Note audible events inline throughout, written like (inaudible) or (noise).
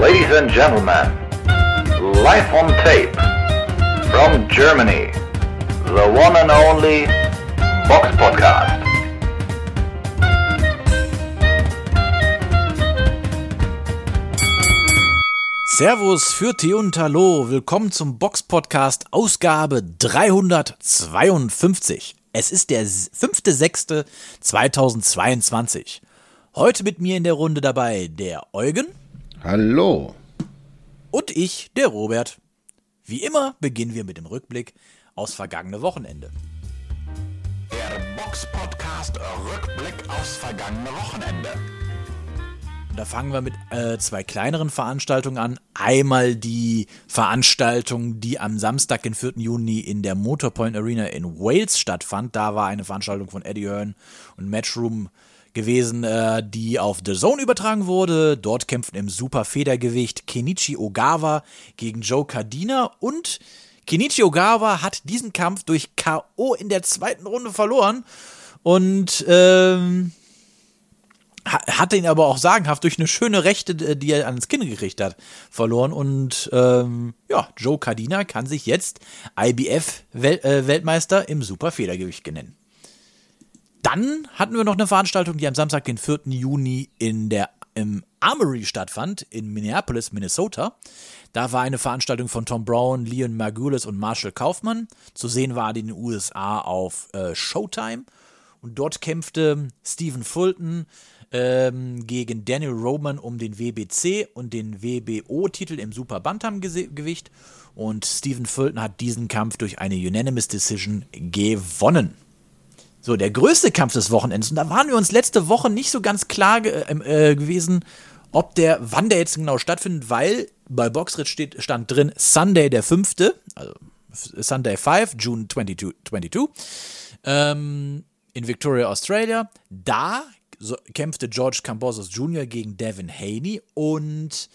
Ladies and gentlemen, live on tape from Germany, the one and only Box Podcast. Servus für Tee und Hallo, willkommen zum Box Podcast Ausgabe 352. Es ist der 5.6.2022. Heute mit mir in der Runde dabei der Eugen. Hallo. Und ich, der Robert. Wie immer beginnen wir mit dem Rückblick aus vergangene Wochenende. Der Box Podcast Rückblick aufs vergangene Wochenende. Da fangen wir mit äh, zwei kleineren Veranstaltungen an. Einmal die Veranstaltung, die am Samstag, den 4. Juni in der Motorpoint Arena in Wales stattfand. Da war eine Veranstaltung von Eddie Hearn und Matchroom gewesen, äh, die auf The Zone übertragen wurde. Dort kämpften im Superfedergewicht Kenichi Ogawa gegen Joe Cardina und Kenichi Ogawa hat diesen Kampf durch K.O. in der zweiten Runde verloren. Und ähm, hat ihn aber auch sagenhaft durch eine schöne Rechte, die er ans Kinn gekriegt hat, verloren. Und ähm, ja, Joe Cardina kann sich jetzt IBF-Weltmeister äh, im Superfedergewicht nennen. Dann hatten wir noch eine Veranstaltung, die am Samstag, den 4. Juni in der, im Armory stattfand, in Minneapolis, Minnesota. Da war eine Veranstaltung von Tom Brown, Leon Margulis und Marshall Kaufmann. Zu sehen war die in den USA auf äh, Showtime. Und dort kämpfte Stephen Fulton ähm, gegen Daniel Roman um den WBC und den WBO-Titel im Super Bantam-Gewicht. Und Stephen Fulton hat diesen Kampf durch eine Unanimous Decision gewonnen. So, der größte Kampf des Wochenendes. Und da waren wir uns letzte Woche nicht so ganz klar ge äh, gewesen, ob der, wann der jetzt genau stattfindet, weil bei Boxrit steht, stand drin Sunday der 5., also Sunday 5, June 22, 22 ähm, in Victoria, Australia. Da so, kämpfte George Cambosos Jr. gegen Devin Haney und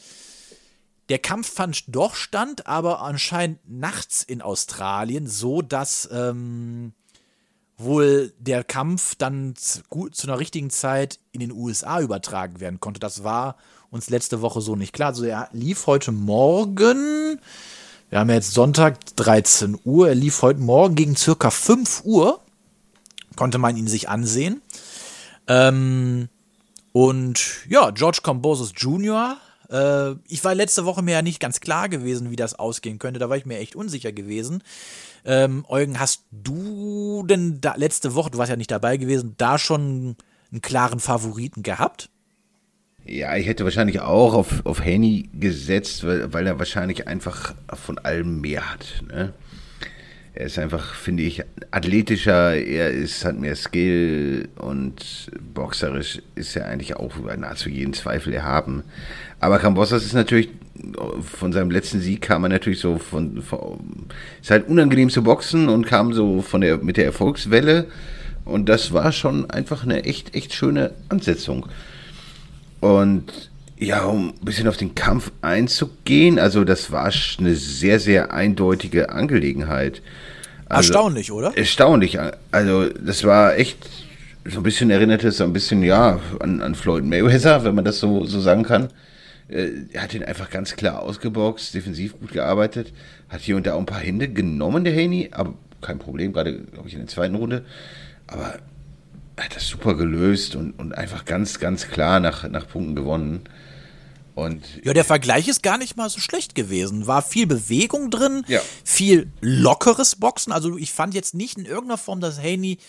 der Kampf fand doch stand, aber anscheinend nachts in Australien, so dass ähm, wohl der Kampf dann zu, zu, einer richtigen Zeit in den USA übertragen werden konnte. Das war uns letzte Woche so nicht klar. Also er lief heute Morgen, wir haben jetzt Sonntag 13 Uhr, er lief heute Morgen gegen circa 5 Uhr, konnte man ihn sich ansehen. Ähm, und ja, George Combosos Jr., äh, ich war letzte Woche mir ja nicht ganz klar gewesen, wie das ausgehen könnte. Da war ich mir echt unsicher gewesen. Ähm, Eugen, hast du denn da, letzte Woche, du warst ja nicht dabei gewesen, da schon einen klaren Favoriten gehabt? Ja, ich hätte wahrscheinlich auch auf, auf Haney gesetzt, weil, weil er wahrscheinlich einfach von allem mehr hat. Ne? Er ist einfach, finde ich, athletischer, er ist, hat mehr Skill und boxerisch ist er eigentlich auch über nahezu jeden Zweifel erhaben. Aber Cambossas ist natürlich, von seinem letzten Sieg kam er natürlich so von, von, ist halt unangenehm zu boxen und kam so von der, mit der Erfolgswelle. Und das war schon einfach eine echt, echt schöne Ansetzung. Und ja, um ein bisschen auf den Kampf einzugehen, also das war eine sehr, sehr eindeutige Angelegenheit. Also, erstaunlich, oder? Erstaunlich. Also das war echt so ein bisschen erinnert es so ein bisschen, ja, an, an Floyd Mayweather, wenn man das so, so sagen kann. Äh, er hat ihn einfach ganz klar ausgeboxt, defensiv gut gearbeitet, hat hier und da auch ein paar Hände genommen, der Haney, aber kein Problem, gerade, glaube ich, in der zweiten Runde. Aber er hat das super gelöst und, und einfach ganz, ganz klar nach, nach Punkten gewonnen. Und ja, der Vergleich ist gar nicht mal so schlecht gewesen. War viel Bewegung drin, ja. viel lockeres Boxen. Also ich fand jetzt nicht in irgendeiner Form, dass Haney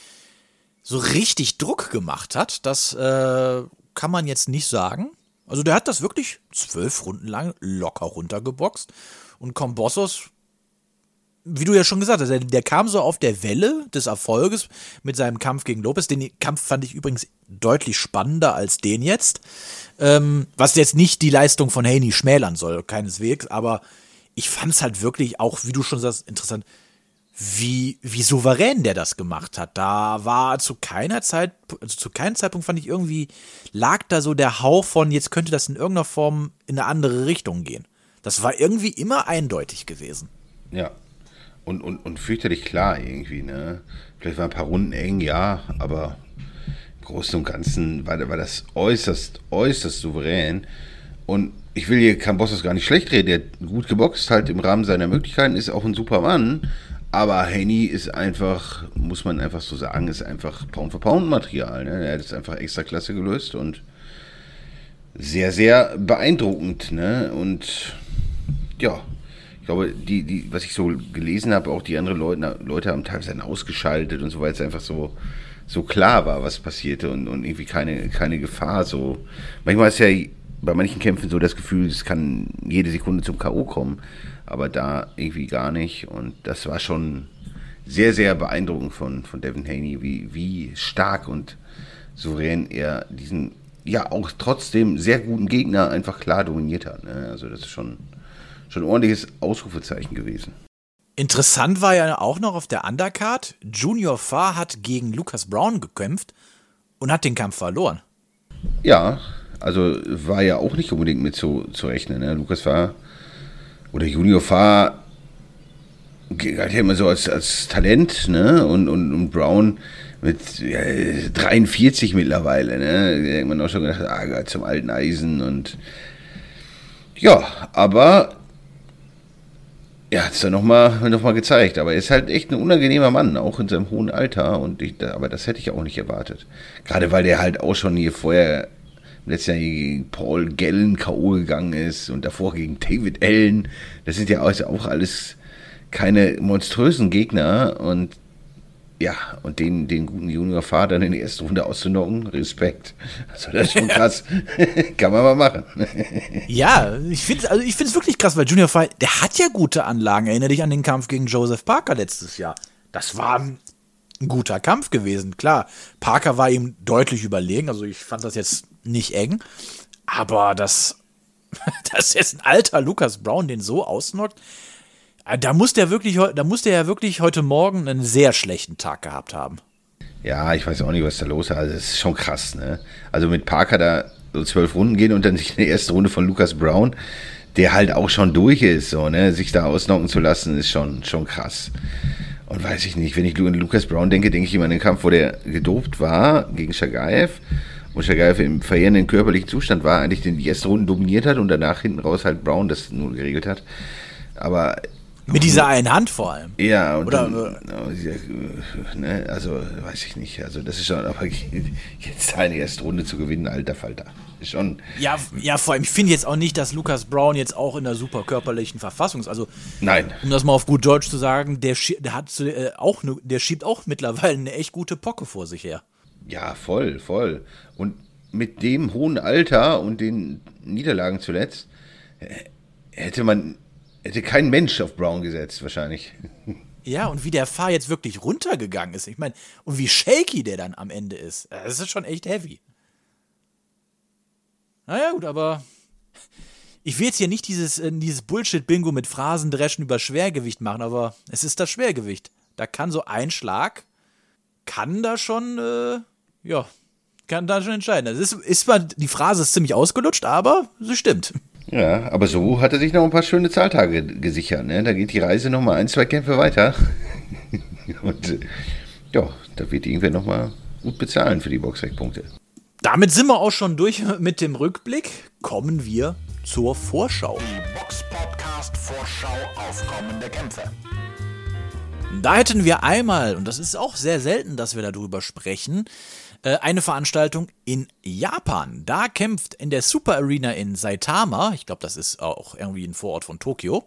so richtig Druck gemacht hat. Das äh, kann man jetzt nicht sagen. Also der hat das wirklich zwölf Runden lang locker runtergeboxt. Und Combossos wie du ja schon gesagt hast, der, der, kam so auf der Welle des Erfolges mit seinem Kampf gegen Lopez. Den Kampf fand ich übrigens deutlich spannender als den jetzt. Ähm, was jetzt nicht die Leistung von Haney schmälern soll, keineswegs, aber ich fand es halt wirklich auch, wie du schon sagst, interessant, wie, wie souverän der das gemacht hat. Da war zu keiner Zeit, also zu keinem Zeitpunkt fand ich irgendwie, lag da so der Hauch von, jetzt könnte das in irgendeiner Form in eine andere Richtung gehen. Das war irgendwie immer eindeutig gewesen. Ja, und, und, und fürchterlich klar irgendwie, ne? Vielleicht waren ein paar Runden eng, ja, aber Großen und Ganzen war, war das äußerst, äußerst souverän. Und ich will hier Cambosos gar nicht schlecht reden. Der hat gut geboxt, halt im Rahmen seiner Möglichkeiten, ist auch ein super Mann. Aber Henny ist einfach, muss man einfach so sagen, ist einfach Pound-for-Pound-Material. Ne? Er hat es einfach extra klasse gelöst und sehr, sehr beeindruckend. Ne? Und ja, ich glaube, die, die, was ich so gelesen habe, auch die anderen Leute, Leute haben teilweise ausgeschaltet und so, weil es einfach so, so klar war, was passierte und, und irgendwie keine, keine Gefahr. So. Manchmal ist ja bei manchen Kämpfen so das Gefühl, es kann jede Sekunde zum K.O. kommen, aber da irgendwie gar nicht. Und das war schon sehr, sehr beeindruckend von, von Devin Haney, wie, wie stark und souverän er diesen, ja, auch trotzdem sehr guten Gegner einfach klar dominiert hat. Ne? Also, das ist schon, schon ein ordentliches Ausrufezeichen gewesen. Interessant war ja auch noch auf der Undercard, Junior Farr hat gegen Lucas Brown gekämpft und hat den Kampf verloren. Ja, also war ja auch nicht unbedingt mit zu, zu rechnen. Ne? Lukas war, oder Junior war, galt ja immer so als, als Talent, ne? Und, und, und Brown mit ja, 43 mittlerweile, ne? Da hat man auch schon gedacht, ah, zum alten Eisen und ja, aber er hat es dann nochmal noch mal gezeigt. Aber er ist halt echt ein unangenehmer Mann, auch in seinem hohen Alter. Und ich, aber das hätte ich auch nicht erwartet. Gerade weil der halt auch schon hier vorher letztes Jahr gegen Paul Gellen K.O. gegangen ist und davor gegen David Allen. Das sind ja auch alles keine monströsen Gegner und ja, und den, den guten Junior-Vater in der ersten Runde auszunocken, Respekt. Also das ist schon krass. (laughs) Kann man mal machen. (laughs) ja, ich finde also es wirklich krass, weil Junior Fight, der hat ja gute Anlagen. Erinnere dich an den Kampf gegen Joseph Parker letztes Jahr. Das war ein guter Kampf gewesen. Klar, Parker war ihm deutlich überlegen. Also ich fand das jetzt nicht eng. Aber das, ist (laughs) ein alter Lucas Brown, den so ausnockt. Äh, da muss der wirklich, da muss der ja wirklich heute Morgen einen sehr schlechten Tag gehabt haben. Ja, ich weiß auch nicht, was da los ist. Also, das ist schon krass, ne? Also mit Parker da so zwölf Runden gehen und dann sich in der ersten Runde von Lucas Brown, der halt auch schon durch ist, so, ne? Sich da ausnocken zu lassen, ist schon, schon krass. Und weiß ich nicht, wenn ich an Lucas Brown denke, denke ich immer an den Kampf, wo der gedopt war gegen Shagaev wo Shagaev im verheerenden körperlichen Zustand war, eigentlich den die erste Runde dominiert hat und danach hinten raus halt Brown das nur geregelt hat. Aber mit dieser einen Hand vor allem. Ja, und Oder, dann, äh, ne, also weiß ich nicht. Also das ist schon, aber jetzt eine erste Runde zu gewinnen, alter Falter. Schon. Ja, ja, vor allem, ich finde jetzt auch nicht, dass Lukas Brown jetzt auch in der super körperlichen Verfassung ist. Also, Nein. um das mal auf gut Deutsch zu sagen, der, der hat äh, auch ne, der schiebt auch mittlerweile eine echt gute Pocke vor sich her. Ja, voll, voll. Und mit dem hohen Alter und den Niederlagen zuletzt äh, hätte man Hätte kein Mensch auf Brown gesetzt, wahrscheinlich. Ja, und wie der Fahr jetzt wirklich runtergegangen ist. Ich meine, und wie shaky der dann am Ende ist. Das ist schon echt heavy. Naja, gut, aber ich will jetzt hier nicht dieses, äh, dieses Bullshit-Bingo mit Phrasendreschen über Schwergewicht machen, aber es ist das Schwergewicht. Da kann so ein Schlag, kann da schon, äh, ja, kann da schon entscheiden. Das ist, ist zwar, die Phrase ist ziemlich ausgelutscht, aber sie stimmt. Ja, aber so hat er sich noch ein paar schöne Zahltage gesichert. Ne? Da geht die Reise noch mal ein, zwei Kämpfe weiter. (laughs) Und ja, da wird irgendwer noch mal gut bezahlen für die Boxrec-Punkte. Damit sind wir auch schon durch mit dem Rückblick. Kommen wir zur Vorschau. Die Box-Podcast-Vorschau auf kommende Kämpfe. Da hätten wir einmal, und das ist auch sehr selten, dass wir darüber sprechen, äh, eine Veranstaltung in Japan. Da kämpft in der Super Arena in Saitama, ich glaube, das ist auch irgendwie ein Vorort von Tokio,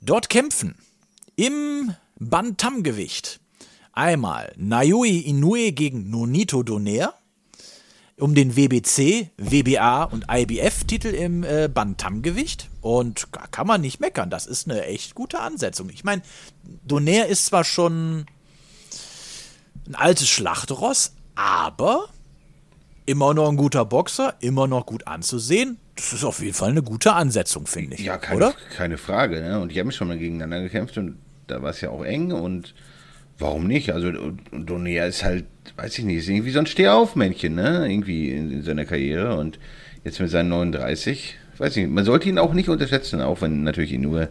dort kämpfen im Bantam-Gewicht einmal Nayoi Inoue gegen Nonito Donaire um den WBC, WBA und IBF-Titel im äh, Bantam-Gewicht. Und da kann man nicht meckern. Das ist eine echt gute Ansetzung. Ich meine, Donaire ist zwar schon ein altes Schlachtross, aber immer noch ein guter Boxer, immer noch gut anzusehen. Das ist auf jeden Fall eine gute Ansetzung, finde ich. Ja, keine, oder? keine Frage. Ne? Und die haben schon mal gegeneinander gekämpft und da war es ja auch eng und warum nicht? Also Donaire ist halt, weiß ich nicht, ist irgendwie so ein Stehaufmännchen, ne? Irgendwie in, in, seiner Karriere und jetzt mit seinen 39, weiß ich nicht, man sollte ihn auch nicht unterschätzen, auch wenn natürlich ihn nur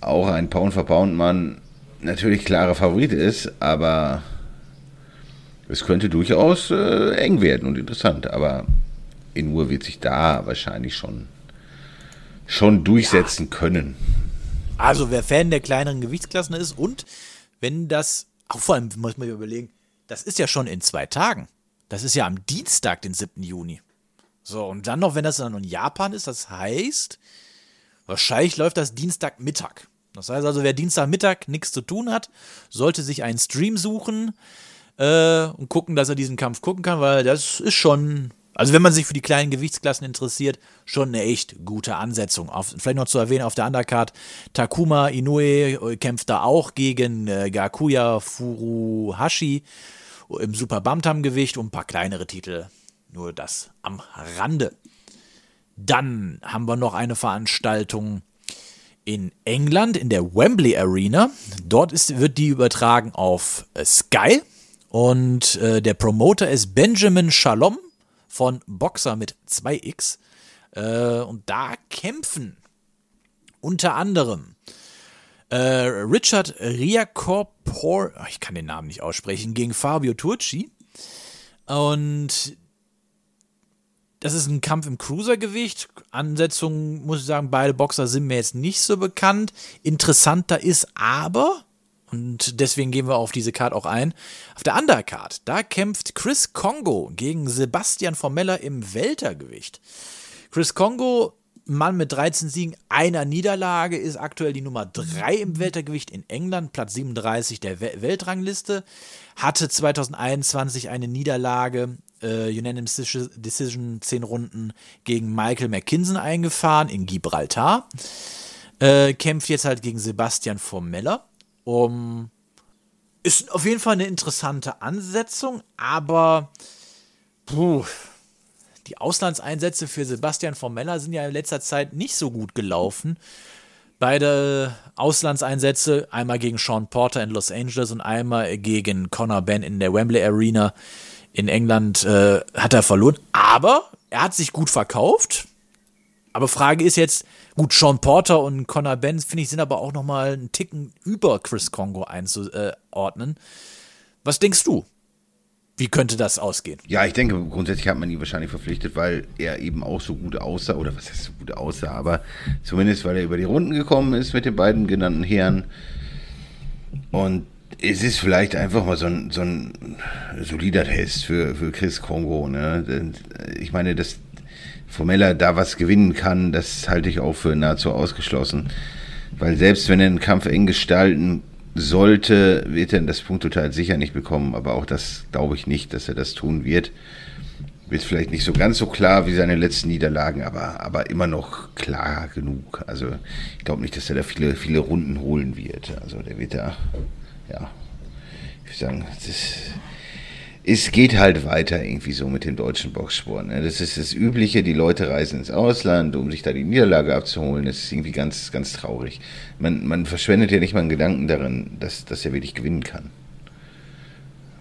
auch ein Pound-for-Pound-Mann natürlich klarer Favorit ist, aber es könnte durchaus äh, eng werden und interessant, aber in Uhr wird sich da wahrscheinlich schon schon durchsetzen ja. können. Also wer Fan der kleineren Gewichtsklassen ist und wenn das, auch vor allem muss man überlegen, das ist ja schon in zwei Tagen. Das ist ja am Dienstag, den 7. Juni. So, und dann noch, wenn das dann in Japan ist, das heißt, wahrscheinlich läuft das Dienstagmittag. Das heißt also, wer Dienstagmittag nichts zu tun hat, sollte sich einen Stream suchen äh, und gucken, dass er diesen Kampf gucken kann, weil das ist schon also wenn man sich für die kleinen Gewichtsklassen interessiert, schon eine echt gute Ansetzung. Auf, vielleicht noch zu erwähnen, auf der Undercard, Takuma Inoue äh, kämpft da auch gegen äh, Gakuya Furuhashi im Super Bantam-Gewicht und ein paar kleinere Titel. Nur das am Rande. Dann haben wir noch eine Veranstaltung in England in der Wembley Arena. Dort ist, wird die übertragen auf äh, Sky. Und äh, der Promoter ist Benjamin Shalom von Boxer mit 2x. Äh, und da kämpfen unter anderem äh, Richard Riacopor, ich kann den Namen nicht aussprechen, gegen Fabio Turci. Und das ist ein Kampf im Cruisergewicht. Ansetzung, muss ich sagen, beide Boxer sind mir jetzt nicht so bekannt. Interessanter ist aber, und deswegen gehen wir auf diese Card auch ein. Auf der Undercard, da kämpft Chris Kongo gegen Sebastian Formella im Weltergewicht. Chris Kongo, Mann mit 13 Siegen, einer Niederlage, ist aktuell die Nummer 3 im Weltergewicht in England, Platz 37 der Weltrangliste. Hatte 2021 eine Niederlage, äh, Unanimous Decision 10 Runden gegen Michael McKinson eingefahren in Gibraltar. Äh, kämpft jetzt halt gegen Sebastian Formella. Um, ist auf jeden Fall eine interessante Ansetzung, aber puh, die Auslandseinsätze für Sebastian Formella sind ja in letzter Zeit nicht so gut gelaufen. Beide Auslandseinsätze, einmal gegen Sean Porter in Los Angeles und einmal gegen Conor Ben in der Wembley Arena in England, äh, hat er verloren. Aber er hat sich gut verkauft. Aber Frage ist jetzt, Gut, Sean Porter und Conor Benz, finde ich, sind aber auch noch mal einen Ticken über Chris Congo einzuordnen. Was denkst du? Wie könnte das ausgehen? Ja, ich denke, grundsätzlich hat man ihn wahrscheinlich verpflichtet, weil er eben auch so gut aussah, oder was heißt so gut aussah, aber zumindest, weil er über die Runden gekommen ist mit den beiden genannten Herren. Und es ist vielleicht einfach mal so ein, so ein solider Test für, für Chris Kongo. Ne? Ich meine, das, Formella da was gewinnen kann, das halte ich auch für nahezu ausgeschlossen. Weil selbst wenn er einen Kampf eng gestalten sollte, wird er das Punkttotal sicher nicht bekommen. Aber auch das glaube ich nicht, dass er das tun wird. Wird vielleicht nicht so ganz so klar wie seine letzten Niederlagen, aber, aber immer noch klar genug. Also ich glaube nicht, dass er da viele, viele Runden holen wird. Also der wird da, ja, ich würde sagen, das ist es geht halt weiter irgendwie so mit dem deutschen Boxsport. Ne? Das ist das Übliche, die Leute reisen ins Ausland, um sich da die Niederlage abzuholen. Das ist irgendwie ganz, ganz traurig. Man, man verschwendet ja nicht mal einen Gedanken darin, dass, dass er wirklich gewinnen kann.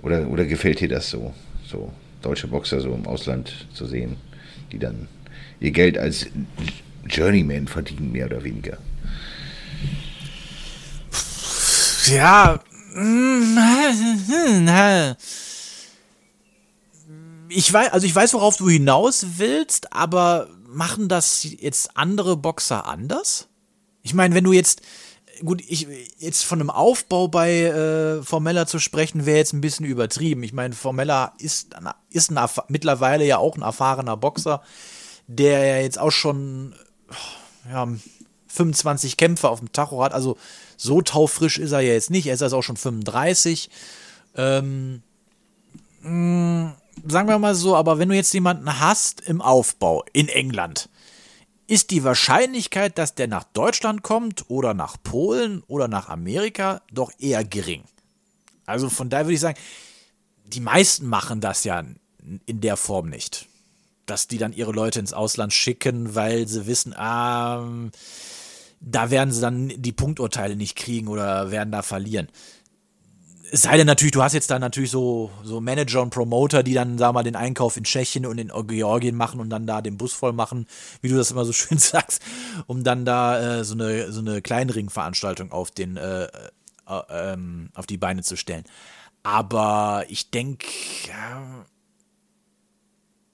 Oder, oder gefällt dir das so, so deutsche Boxer so im Ausland zu sehen, die dann ihr Geld als Journeyman verdienen, mehr oder weniger? Ja, mm, (laughs) ich weiß, also ich weiß, worauf du hinaus willst, aber machen das jetzt andere Boxer anders? Ich meine, wenn du jetzt, gut, ich, jetzt von einem Aufbau bei äh, Formella zu sprechen, wäre jetzt ein bisschen übertrieben. Ich meine, Formella ist, ist ein, mittlerweile ja auch ein erfahrener Boxer, der ja jetzt auch schon ja, 25 Kämpfe auf dem Tacho hat. Also so taufrisch ist er ja jetzt nicht. Er ist also auch schon 35. Ähm, mh, mm, sagen wir mal so, aber wenn du jetzt jemanden hast im Aufbau in England, ist die Wahrscheinlichkeit, dass der nach Deutschland kommt oder nach Polen oder nach Amerika doch eher gering. Also von daher würde ich sagen, die meisten machen das ja in der Form nicht. Dass die dann ihre Leute ins Ausland schicken, weil sie wissen, ah, da werden sie dann die Punkturteile nicht kriegen oder werden da verlieren. Es sei denn natürlich, du hast jetzt dann natürlich so, so Manager und Promoter, die dann, sag mal, den Einkauf in Tschechien und in Georgien machen und dann da den Bus voll machen, wie du das immer so (laughs) schön sagst, um dann da äh, so eine, so eine Kleinringveranstaltung auf den, äh, äh, ähm, auf die Beine zu stellen. Aber ich denke, ja,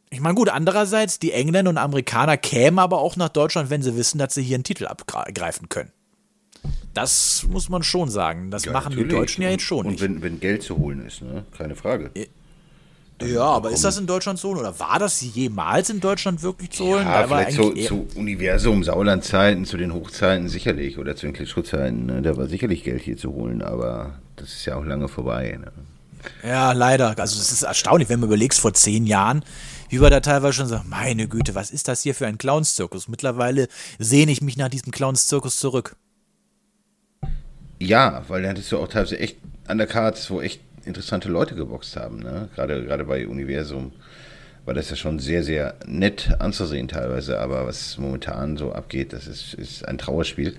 Ich meine, gut, andererseits, die Engländer und Amerikaner kämen aber auch nach Deutschland, wenn sie wissen, dass sie hier einen Titel abgreifen können. Das muss man schon sagen. Das Ja, machen die natürlich. Deutschen ja jetzt schon Und nicht. wenn, wenn Geld zu holen ist, ne? keine Frage. ja, aber ist das in Deutschland so? Oder war das jemals in Deutschland wirklich zu holen? Ja, Da war vielleicht eher- zu Universum, Sauerland-Zeiten, zu den Hochzeiten sicherlich oder zu den Klitschko-Zeiten, ne? da war sicherlich Geld hier zu holen, aber das ist ja auch lange vorbei. Ne? Ja, leider. Also es ist erstaunlich, wenn man überlegst, vor zehn Jahren, wie wir da teilweise schon sagen, meine Güte, was ist das hier für ein Clownszirkus? Mittlerweile sehne ich mich nach diesem Clownszirkus zurück. Ja, weil da hattest du auch teilweise echt Undercards, wo echt interessante Leute geboxt haben. Ne? Gerade, gerade bei Universum war das ja schon sehr, sehr nett anzusehen teilweise. Aber was momentan so abgeht, das ist, ist ein Trauerspiel.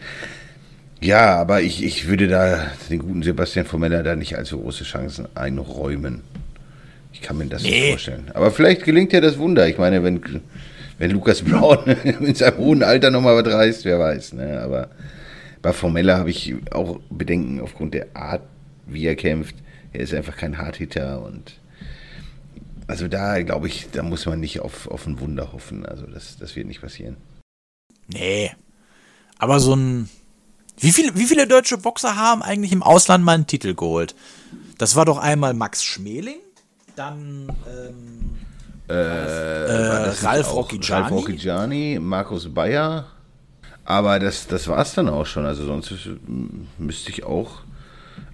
Ja, aber ich, ich würde da den guten Sebastian Formella da nicht allzu große Chancen einräumen. Ich kann mir das nicht Nee. vorstellen. Aber vielleicht gelingt ja das Wunder. Ich meine, wenn, wenn Lukas Brown (laughs) in seinem hohen Alter nochmal was reißt, wer weiß. Ne? Aber bei Formella habe ich auch Bedenken aufgrund der Art, wie er kämpft. Er ist einfach kein Hardhitter und also da glaube ich, da muss man nicht auf, auf ein Wunder hoffen. Also das, das wird nicht passieren. Nee. Aber so ein. Wie, viel, wie viele deutsche Boxer haben eigentlich im Ausland mal einen Titel geholt? Das war doch einmal Max Schmeling, dann ähm, das nicht Ralf Rocchigiani? Ralf Rocchigiani, Markus Bayer. Aber das, das war es dann auch schon. Also sonst ist, m, müsste ich auch.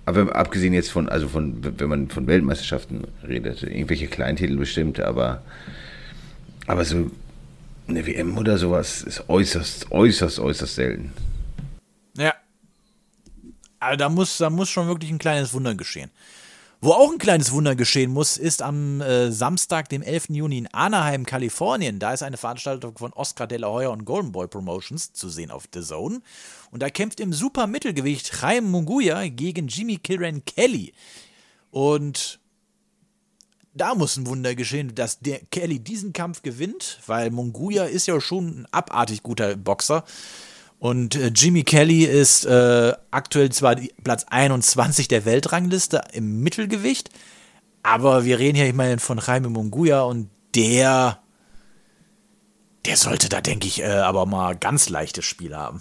Aber abgesehen jetzt von, also von, wenn man von Weltmeisterschaften redet, irgendwelche Kleintitel bestimmt, aber, aber so eine WM oder sowas ist äußerst, äußerst, äußerst selten. Ja. Also da muss, da muss schon wirklich ein kleines Wunder geschehen. Wo auch ein kleines Wunder geschehen muss, ist am äh, Samstag, dem 11. Juni in Anaheim, Kalifornien. Da ist eine Veranstaltung von Oscar de la Hoya und Golden Boy Promotions zu sehen auf The Zone. Und da kämpft im Supermittelgewicht Chaim Munguia gegen Jimmy Kilran Kelly. Und da muss ein Wunder geschehen, dass der Kelly diesen Kampf gewinnt, weil Munguia ist ja schon ein abartig guter Boxer. Und äh, Jimmy Kelly ist äh, aktuell zwar Platz 21 der Weltrangliste im Mittelgewicht, aber wir reden hier, ich meine, von Jaime Munguia und der, der sollte da, denke ich, äh, aber mal ganz leichtes Spiel haben.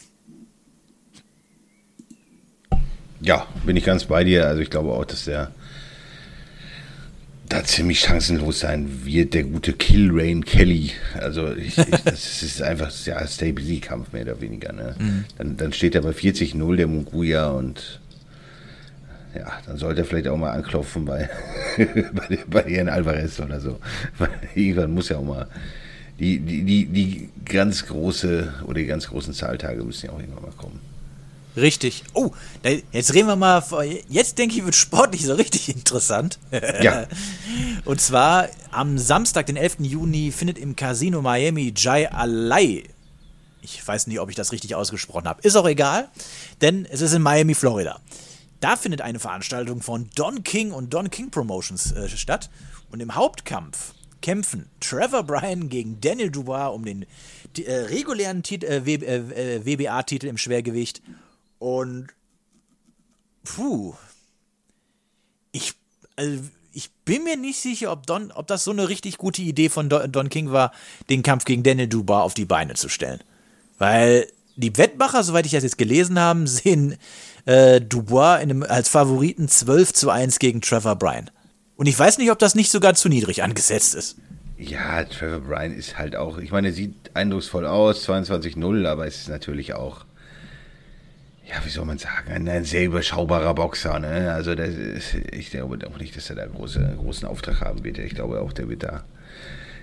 Ja, bin ich ganz bei dir. Also ich glaube auch, dass der da ziemlich chancenlos sein wird, der gute Killrain Kelly. Also ich, ich, das (laughs) ist einfach ja Stay-Busy-Kampf mehr oder weniger. Ne? Dann, dann steht er bei 40-0, der Munguia und ja, dann sollte er vielleicht auch mal anklopfen bei, (laughs) bei, bei Ian Alvarez oder so. (laughs) Weil irgendwann muss ja auch mal die, die, die, die ganz große oder die ganz großen Zahltage müssen ja auch irgendwann mal kommen. Richtig. Oh, jetzt reden wir mal. vor- Jetzt denke ich, wird sportlich so richtig interessant. Ja. (laughs) Und zwar am Samstag, den 11. Juni, findet im Casino Miami Jai Alai. Ich weiß nicht, ob ich das richtig ausgesprochen habe. Ist auch egal, denn es ist in Miami, Florida. Da findet eine Veranstaltung von Don King und Don King Promotions äh, statt. Und im Hauptkampf kämpfen Trevor Bryan gegen Daniel Dubois um den äh, regulären äh, W- äh, äh, WBA-Titel im Schwergewicht. Und puh, ich, also ich bin mir nicht sicher, ob, Don, ob das so eine richtig gute Idee von Don, Don King war, den Kampf gegen Daniel Dubois auf die Beine zu stellen. Weil die Wettmacher, soweit ich das jetzt gelesen habe, (laughs) sehen äh, Dubois in einem, als Favoriten 12 zu 1 gegen Trevor Bryan. Und ich weiß nicht, ob das nicht sogar zu niedrig angesetzt ist. Ja, Trevor Bryan ist halt auch, ich meine, er sieht eindrucksvoll aus, 22-0, aber es ist natürlich auch, ja, wie soll man sagen, ein, sehr überschaubarer Boxer. Ne? Also das ist, ich glaube auch nicht, dass er da große, großen Auftrag haben wird. Ich glaube auch, der wird da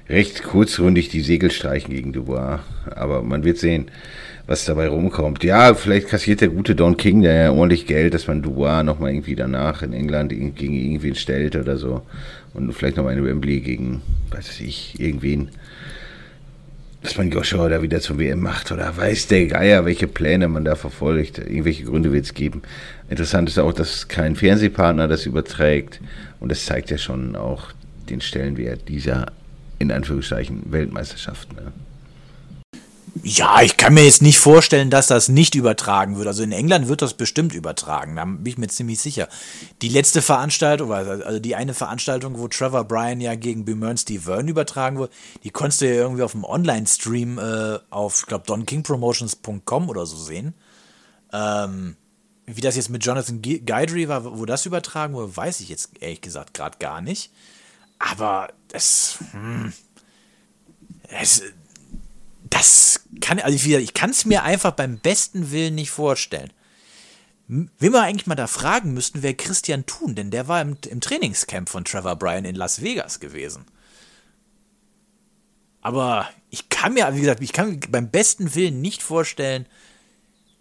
recht kurzrundig die Segel streichen gegen Dubois. Aber man wird sehen, was dabei rumkommt. Ja, vielleicht kassiert der gute Don King der ja ordentlich Geld, dass man Dubois nochmal irgendwie danach in England gegen irgendwen stellt oder so. Und vielleicht nochmal in Wembley gegen, weiß ich, irgendwen. Dass man Joshua da wieder zum WM macht oder weiß der Geier, welche Pläne man da verfolgt. Irgendwelche Gründe wird es geben. Interessant ist auch, dass kein Fernsehpartner das überträgt. Und das zeigt ja schon auch den Stellenwert dieser, in Anführungszeichen, Weltmeisterschaft. Ne? Ja, ich kann mir jetzt nicht vorstellen, dass das nicht übertragen wird. Also in England wird das bestimmt übertragen, da bin ich mir ziemlich sicher. Die letzte Veranstaltung, also die eine Veranstaltung, wo Trevor Bryan ja gegen Bemern Steve Vern übertragen wurde, die konntest du ja irgendwie auf dem Online-Stream äh, auf, ich glaube, donkingpromotions.com oder so sehen. Ähm, wie das jetzt mit Jonathan Guidry war, wo das übertragen wurde, weiß ich jetzt ehrlich gesagt gerade gar nicht. Aber das, hm, es, das kann, also ich, ich kann es mir einfach beim besten Willen nicht vorstellen. Wen wir eigentlich mal da fragen müssten, wäre Christian Thun, denn der war im, im Trainingscamp von Trevor Bryan in Las Vegas gewesen. Aber ich kann mir, wie gesagt, ich kann mir beim besten Willen nicht vorstellen,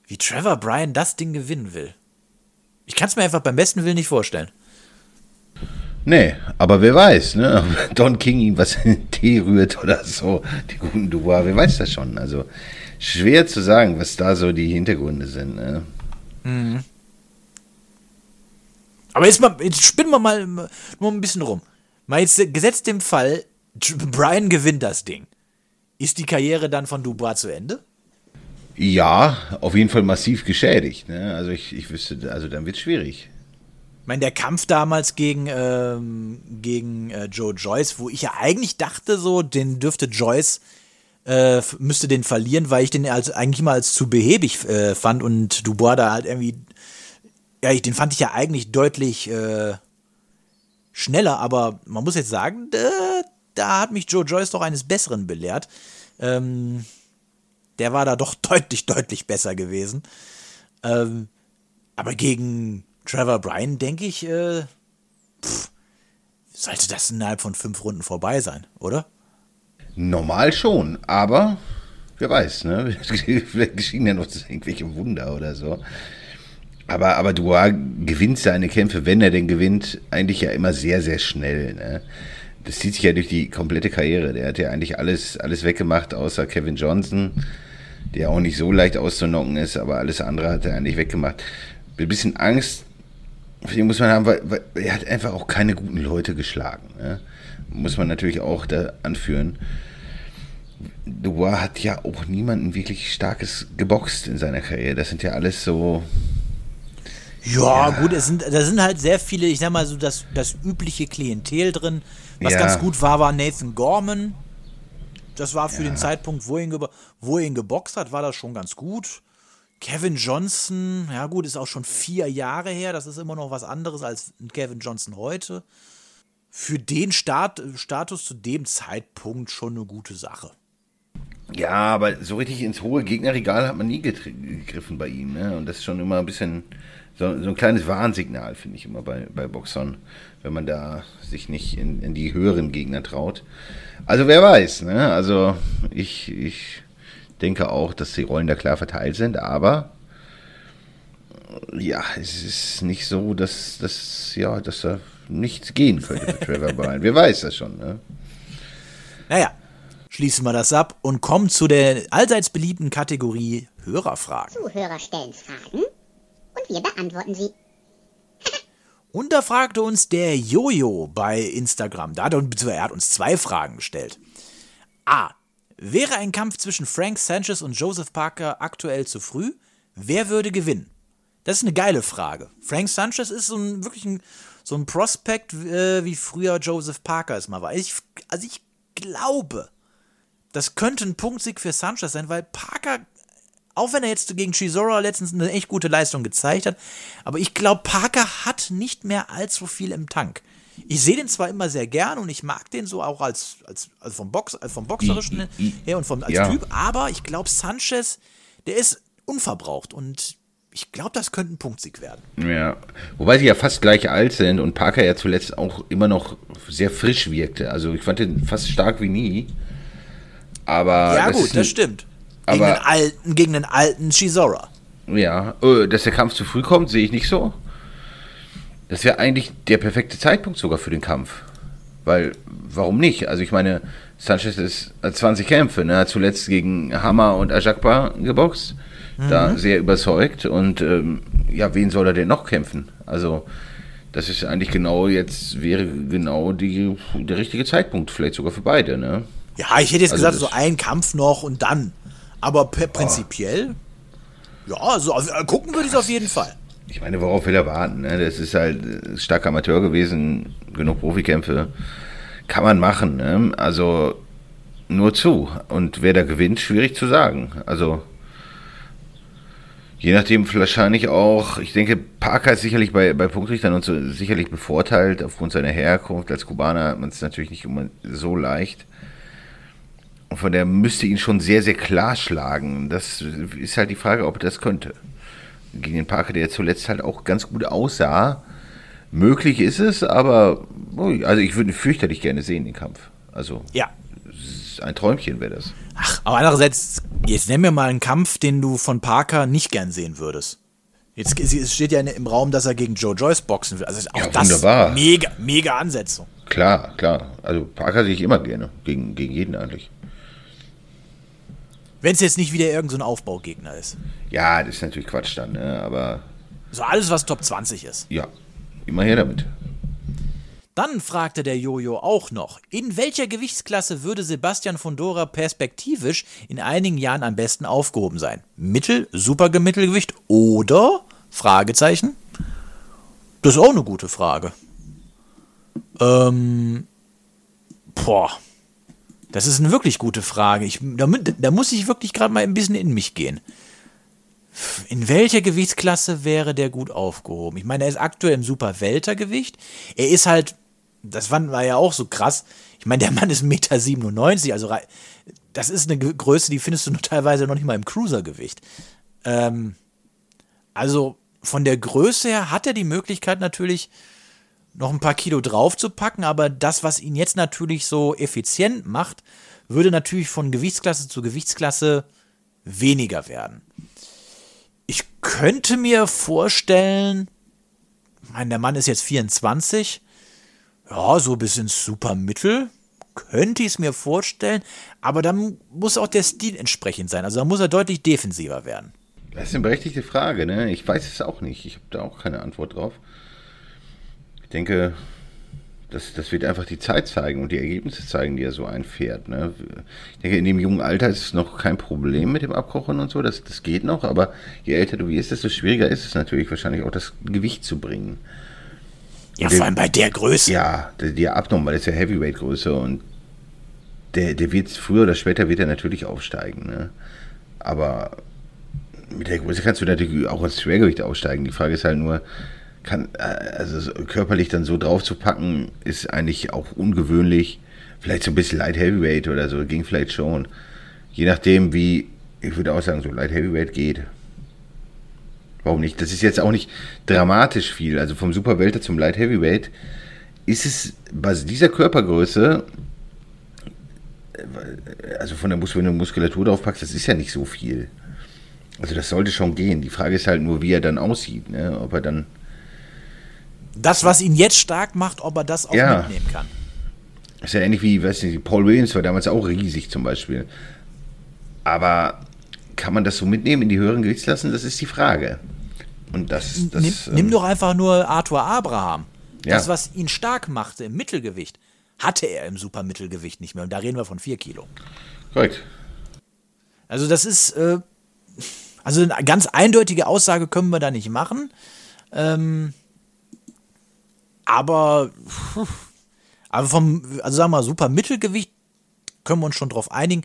wie Trevor Bryan das Ding gewinnen will. Ich kann es mir einfach beim besten Willen nicht vorstellen. Nee, aber wer weiß, ne? (laughs) Don King ihm was in den Tee rührt oder so, die guten Dubois, wer weiß das schon. Also schwer zu sagen, was da so die Hintergründe sind. Ne? Mhm. Aber jetzt, mal, jetzt spinnen wir mal nur ein bisschen rum. Mal jetzt gesetzt dem Fall, Brian gewinnt das Ding. Ist die Karriere dann von Dubois zu Ende? Ja, auf jeden Fall massiv geschädigt. Ne? Also ich, ich wüsste, also dann wird es schwierig. Meine, der Kampf damals gegen, ähm, gegen äh, Joe Joyce, wo ich ja eigentlich dachte, so, den dürfte Joyce, äh, müsste den verlieren, weil ich den als, eigentlich immer als zu behäbig äh, fand und Dubois da halt irgendwie, ja, ich, den fand ich ja eigentlich deutlich äh, schneller, aber man muss jetzt sagen, da hat mich Joe Joyce doch eines Besseren belehrt. Ähm, der war da doch (laughs) deutlich, deutlich besser gewesen. Ähm, aber gegen Trevor Bryan, denke ich, äh, pff, sollte das innerhalb von fünf Runden vorbei sein, oder? Normal schon, aber wer weiß, ne? (laughs) Vielleicht geschehen ja noch irgendwelche Wunder oder so. Aber, aber Duar gewinnt seine Kämpfe, wenn er denn gewinnt, eigentlich ja immer sehr, sehr schnell. Ne? Das zieht sich ja durch die komplette Karriere. Der hat ja eigentlich alles, alles weggemacht, außer Kevin Johnson, der auch nicht so leicht auszunocken ist, aber alles andere hat er eigentlich weggemacht. Ein bisschen Angst den muss man haben, weil, weil, er hat einfach auch keine guten Leute geschlagen. Ne? Muss man natürlich auch da anführen. Dubois hat ja auch niemanden wirklich starkes geboxt in seiner Karriere. Das sind ja alles so. Ja, ja. gut, es sind, da sind halt sehr viele, ich sag mal so, das, das übliche Klientel drin. Was ja. ganz gut war, war Nathan Gorman. Das war für ja. den Zeitpunkt, wo er, ihn wo er ihn geboxt hat, war das schon ganz gut. Kevin Johnson, ja gut, ist auch schon vier Jahre her. Das ist immer noch was anderes als Kevin Johnson heute. Für den Start, Status zu dem Zeitpunkt schon eine gute Sache. Ja, aber so richtig ins hohe Gegnerregal hat man nie gegriffen bei ihm. Ne? Und das ist schon immer ein bisschen so, so ein kleines Warnsignal, finde ich immer bei, bei Boxern, wenn man da sich nicht in, in die höheren Gegner traut. Also wer weiß, ne? Also ich, ich denke auch, dass die Rollen da klar verteilt sind, aber ja, es ist nicht so, dass, dass, ja, dass da nichts gehen könnte für Trevor Bryan. Wer weiß das schon, ne? Naja, schließen wir das ab und kommen zu der allseits beliebten Kategorie Hörerfragen. Zuhörer stellen Fragen und wir beantworten sie. (laughs) und da fragte uns der Jojo bei Instagram, da hat er, er hat uns zwei Fragen gestellt. A. Wäre ein Kampf zwischen Frank Sanchez und Joseph Parker aktuell zu früh? Wer würde gewinnen? Das ist eine geile Frage. Frank Sanchez ist so ein, wirklich ein, so ein Prospekt, äh, wie früher Joseph Parker es mal war. Ich, also ich glaube, das könnte ein Punktsieg für Sanchez sein, weil Parker, auch wenn er jetzt gegen Chisora letztens eine echt gute Leistung gezeigt hat, aber ich glaube, Parker hat nicht mehr allzu viel im Tank ich sehe den zwar immer sehr gern und ich mag den so auch als, als, als vom, Box, als vom Boxerischen her und vom, als ja. Typ, aber ich glaube, Sanchez, der ist unverbraucht und ich glaube, das könnte ein Punktsieg werden. Ja, wobei sie ja fast gleich alt sind und Parker ja zuletzt auch immer noch sehr frisch wirkte. Also ich fand den fast stark wie nie. Aber ja gut, das stimmt. Gegen, aber, den alten, gegen den alten Chisora. Ja, äh, dass der Kampf zu früh kommt, sehe ich nicht so. Das wäre eigentlich der perfekte Zeitpunkt sogar für den Kampf. Weil, warum nicht? Also ich meine, Sanchez ist 20 Kämpfe, ne? hat zuletzt gegen Hammer und Ajakba geboxt. Mhm. Da sehr überzeugt. Und ähm, ja, wen soll er denn noch kämpfen? Also, das ist eigentlich genau jetzt, wäre genau die, der richtige Zeitpunkt, vielleicht sogar für beide, ne? Ja, ich hätte jetzt also gesagt, so ein Kampf noch und dann. Aber per- prinzipiell, ja, also auf- äh, gucken würde ich es auf jeden Fall. Ich meine, worauf will er warten? Ne? Das ist halt äh, starker Amateur gewesen, genug Profikämpfe. Kann man machen. Ne? Also nur zu. Und wer da gewinnt, schwierig zu sagen. Also je nachdem wahrscheinlich auch, ich denke, Parker ist sicherlich bei, bei Punktrichtern und so sicherlich bevorteilt aufgrund seiner Herkunft. Als Kubaner hat man es natürlich nicht immer so leicht. Und von der müsste ihn schon sehr, sehr klar schlagen. Das ist halt die Frage, ob er das könnte gegen den Parker, der zuletzt halt auch ganz gut aussah. Möglich ist es, aber also ich würde ihn fürchterlich gerne sehen, den Kampf. Also Ja. ein Träumchen wäre das. Ach, aber andererseits, jetzt nenn mir mal einen Kampf, den du von Parker nicht gern sehen würdest. Jetzt es steht ja im Raum, dass er gegen Joe Joyce boxen will. Also auch Ja, das wunderbar. mega, mega Ansetzung. Klar, klar. Also Parker sehe ich immer gerne. Gegen, gegen jeden eigentlich. Wenn es jetzt nicht wieder irgendein so ein Aufbaugegner ist. Ja, das ist natürlich Quatsch dann, ne? aber So alles, was Top 20 ist. ja, immer her damit. Dann fragte der Jojo auch noch, in welcher Gewichtsklasse würde Sebastian von Dora perspektivisch in einigen Jahren am besten aufgehoben sein? Mittel, Supergemittelgewicht oder? Fragezeichen. Das ist auch eine gute Frage. Ähm, boah, das ist eine wirklich gute Frage. Ich, da, da muss ich wirklich gerade mal ein bisschen in mich gehen. In welcher Gewichtsklasse wäre der gut aufgehoben? Ich meine, er ist aktuell im Super-Weltergewicht. Er ist halt, das wir ja auch so krass. Ich meine, der Mann ist 1,97 Meter, also das ist eine Größe, die findest du nur teilweise noch nicht mal im Cruisergewicht. Ähm, also von der Größe her hat er die Möglichkeit natürlich noch ein paar Kilo draufzupacken, aber das, was ihn jetzt natürlich so effizient macht, würde natürlich von Gewichtsklasse zu Gewichtsklasse weniger werden. Ich könnte mir vorstellen, ich meine, der Mann ist jetzt 24, ja, so bis ins Supermittel, könnte ich es mir vorstellen, aber dann muss auch der Stil entsprechend sein. Also da muss er deutlich defensiver werden. Das ist eine berechtigte Frage, ne? Ich weiß es auch nicht. Ich habe da auch keine Antwort drauf. Ich denke, das, das wird einfach die Zeit zeigen und die Ergebnisse zeigen, die er so einfährt. Ne? Ich denke, in dem jungen Alter ist es noch kein Problem mit dem Abkochen und so, das, das geht noch, aber je älter du wirst, desto schwieriger ist es natürlich wahrscheinlich auch das Gewicht zu bringen. Ja, Der- vor allem bei der Größe. Ja, der, der abnormal ist ja Heavyweight-Größe und der, der wird früher oder später wird er natürlich aufsteigen. Ne? Aber mit der Größe kannst du natürlich auch ins Schwergewicht aussteigen. Die Frage ist halt nur, kann, äh, also so körperlich dann so drauf zu packen, ist eigentlich auch ungewöhnlich. Vielleicht so ein bisschen Light Heavyweight oder so, ging vielleicht schon. Je nachdem, wie, ich würde auch sagen, so Light Heavyweight geht. Warum nicht? Das ist jetzt auch nicht dramatisch viel. Also vom Superwelter zum Light Heavyweight ist es bei dieser Körpergröße, also von der Mus wenn du Muskulatur drauf packst, das ist ja nicht so viel. Also das sollte schon gehen. Die Frage ist halt nur, wie er dann aussieht. Ne? Ob er dann, Das, was ihn jetzt stark macht, ob er das auch Ja. mitnehmen kann. ist ja ähnlich wie, weiß nicht, Paul Williams war damals auch riesig zum Beispiel. Aber kann man das so mitnehmen in die höheren Gewichtsklassen? Das ist die Frage. Und das, das nimm, ähm, nimm doch einfach nur Arthur Abraham. Ja. Das, was ihn stark machte im Mittelgewicht, hatte er im Supermittelgewicht nicht mehr. Und da reden wir von 4 Kilo. korrekt. Also das ist, äh, also eine ganz eindeutige Aussage können wir da nicht machen. Ähm, aber, aber vom, also sagen wir mal, Supermittelgewicht können wir uns schon drauf einigen,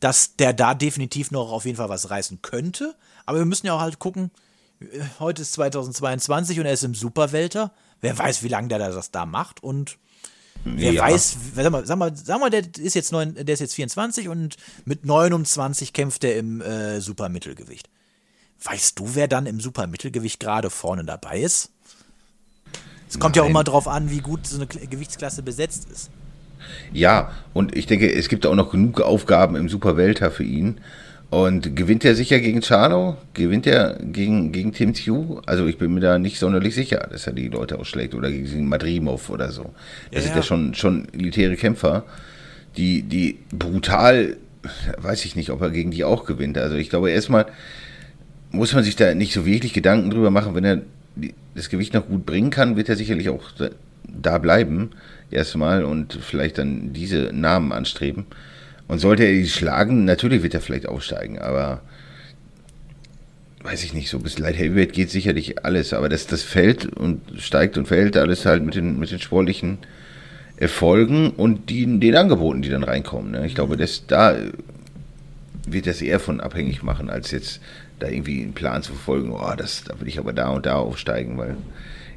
dass der da definitiv noch auf jeden Fall was reißen könnte. Aber wir müssen ja auch halt gucken, äh, heute ist 2022 und er ist im Superwelter. Wer weiß, wie lange der das da macht und Wer Ja. weiß, sag mal, sag mal, sag mal, der ist jetzt neun, der ist jetzt 24 und mit 29 kämpft er im äh, Supermittelgewicht. Weißt du, wer dann im Supermittelgewicht gerade vorne dabei ist? Es kommt ja auch Nein. immer drauf an, wie gut so eine Kl- Gewichtsklasse besetzt ist. Ja, und ich denke, es gibt auch noch genug Aufgaben im Superwelter für ihn. Und gewinnt er sicher gegen Charlo? Gewinnt er gegen, gegen Tim Tew? Also ich bin mir da nicht sonderlich sicher, dass er die Leute ausschlägt oder gegen Madrimov oder so. Das Ja, sind ja. ja schon, schon elitäre Kämpfer, die, die brutal, weiß ich nicht, ob er gegen die auch gewinnt. Also ich glaube erstmal muss man sich da nicht so wirklich Gedanken drüber machen, wenn er das Gewicht noch gut bringen kann, wird er sicherlich auch da- bleiben, erstmal und vielleicht dann diese Namen anstreben. Und sollte er die schlagen, natürlich wird er vielleicht aufsteigen, aber weiß ich nicht, so bis Light Heavyweight geht sicherlich alles, aber das, das fällt und steigt und fällt alles halt mit den, mit den sportlichen Erfolgen und die, den Angeboten, die dann reinkommen. Ne? Ich glaube, dass da wird das eher von abhängig machen, als jetzt da irgendwie einen Plan zu verfolgen, oh, das, da will ich aber da und da aufsteigen, weil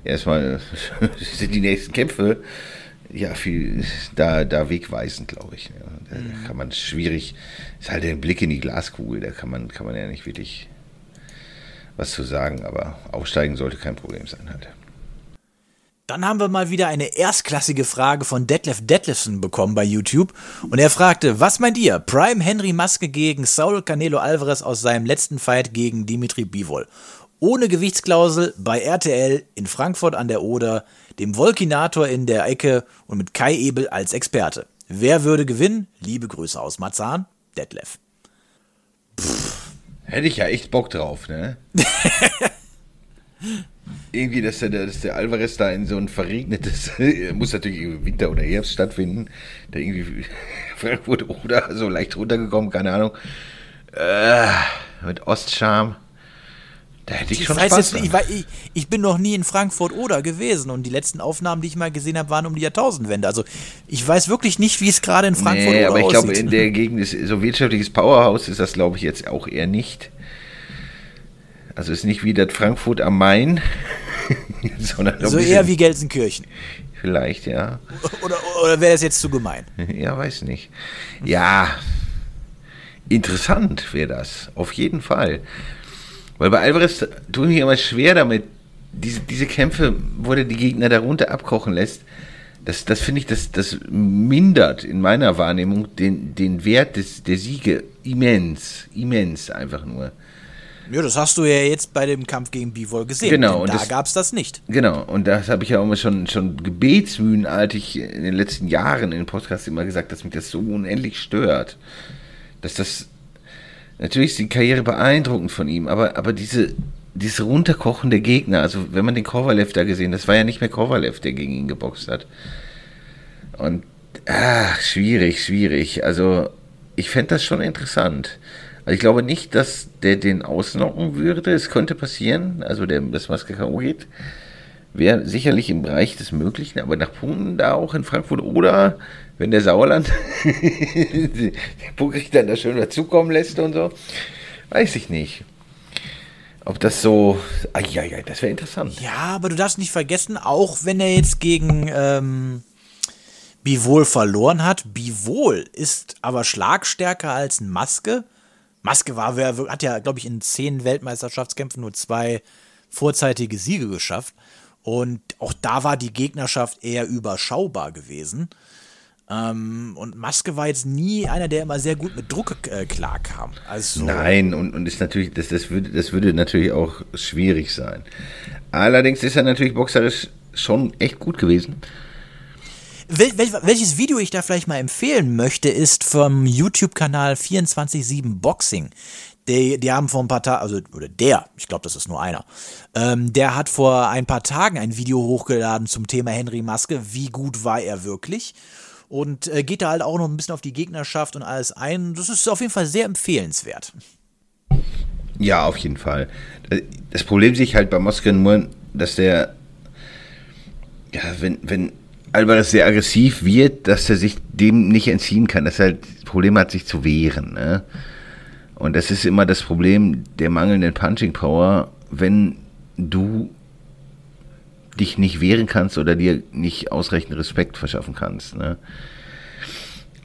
erstmal (laughs) sind die nächsten Kämpfe ja viel da, da wegweisend, glaube ich. Ja. Da Mhm. kann man schwierig, ist halt der Blick in die Glaskugel, da kann man, kann man ja nicht wirklich was zu sagen, aber aufsteigen sollte kein Problem sein halt. Dann haben wir mal wieder eine erstklassige Frage von Detlef Detlefsen bekommen bei YouTube. Und er fragte, was meint ihr? Prime Henry Maske gegen Saul Canelo Alvarez aus seinem letzten Fight gegen Dimitri Bivol. Ohne Gewichtsklausel bei RTL in Frankfurt an der Oder, dem Volkinator in der Ecke und mit Kai Ebel als Experte. Wer würde gewinnen? Liebe Grüße aus Marzahn, Detlef. Hätte ich ja echt Bock drauf, ne? (laughs) irgendwie, dass der, dass der Alvarez da in so ein verregnetes, (laughs) muss natürlich Winter oder Herbst stattfinden, da irgendwie (laughs) Frankfurt oder so leicht runtergekommen, keine Ahnung. Äh, mit Ostscham. Da hätte ich, Ich, schon weiß Spaß jetzt, ich, wei- ich, ich bin noch nie in Frankfurt oder gewesen und die letzten Aufnahmen, die ich mal gesehen habe, waren um die Jahrtausendwende. Also ich weiß wirklich nicht, wie es gerade in Frankfurt Nee, oder aber ich aussieht. glaube, in der Gegend ist so wirtschaftliches Powerhouse ist das, glaube ich, jetzt auch eher nicht. Also ist nicht wie das Frankfurt am Main, (laughs) sondern so eher wie Gelsenkirchen. vielleicht, ja. Oder, oder wäre das jetzt zu gemein? (laughs) Ja, weiß nicht. Ja, interessant wäre das, auf jeden Fall. Weil bei Alvarez tue ich mir immer schwer damit, diese, diese Kämpfe, wo er die Gegner darunter abkochen lässt, das, das finde ich, das, das mindert in meiner Wahrnehmung den, den Wert des, der Siege immens, immens einfach nur. Ja, das hast du ja jetzt bei dem Kampf gegen Bivol gesehen. Genau, und da gab es das nicht. Genau, und das habe ich ja auch immer schon, schon gebetsmühlenartig in den letzten Jahren in den Podcasts immer gesagt, dass mich das so unendlich stört. Dass das, natürlich ist die Karriere beeindruckend von ihm, aber, aber diese, dieses Runterkochen der Gegner, also wenn man den Kovalev da gesehen, das war ja nicht mehr Kovalev, der gegen ihn geboxt hat. Und, ach, schwierig, schwierig. Also, ich fände das schon interessant. Also ich glaube nicht, dass der den ausnocken würde. Es könnte passieren, also der, das Maske K.O. geht. Wäre sicherlich im Bereich des Möglichen, aber nach Punkten da auch in Frankfurt oder wenn der Sauerland (laughs) den Punktrichter dann da schön dazukommen lässt und so, weiß ich nicht. Ob das so, ah, ja, ja, das wäre interessant. Ja, aber du darfst nicht vergessen, auch wenn er jetzt gegen ähm, Bivol verloren hat, Bivol ist aber schlagstärker als Maske. Maske war, hat ja, glaube ich, in zehn Weltmeisterschaftskämpfen nur zwei vorzeitige Siege geschafft. Und auch da war die Gegnerschaft eher überschaubar gewesen. Ähm, und Maske war jetzt nie einer, der immer sehr gut mit Druck äh, klarkam. Also, Nein, und, und ist natürlich, das, das, würde, das würde natürlich auch schwierig sein. Allerdings ist er natürlich boxerisch schon echt gut gewesen. Wel wel welches Video ich da vielleicht mal empfehlen möchte, ist vom YouTube-Kanal 24-7 Boxing. Die, die haben vor ein paar Tagen, also, oder der, ich glaube, das ist nur einer, ähm, der hat vor ein paar Tagen ein Video hochgeladen zum Thema Henry Maske. Wie gut war er wirklich? Und äh, geht da halt auch noch ein bisschen auf die Gegnerschaft und alles ein. Das ist auf jeden Fall sehr empfehlenswert. Ja, auf jeden Fall. Das Problem sehe ich halt bei Moskau nur, dass der, ja, wenn, wenn Alvarez sehr aggressiv wird, dass er sich dem nicht entziehen kann, dass er halt das Problem hat, sich zu wehren. Ne? Und das ist immer das Problem der mangelnden Punching Power, wenn du dich nicht wehren kannst oder dir nicht ausreichend Respekt verschaffen kannst. Ne?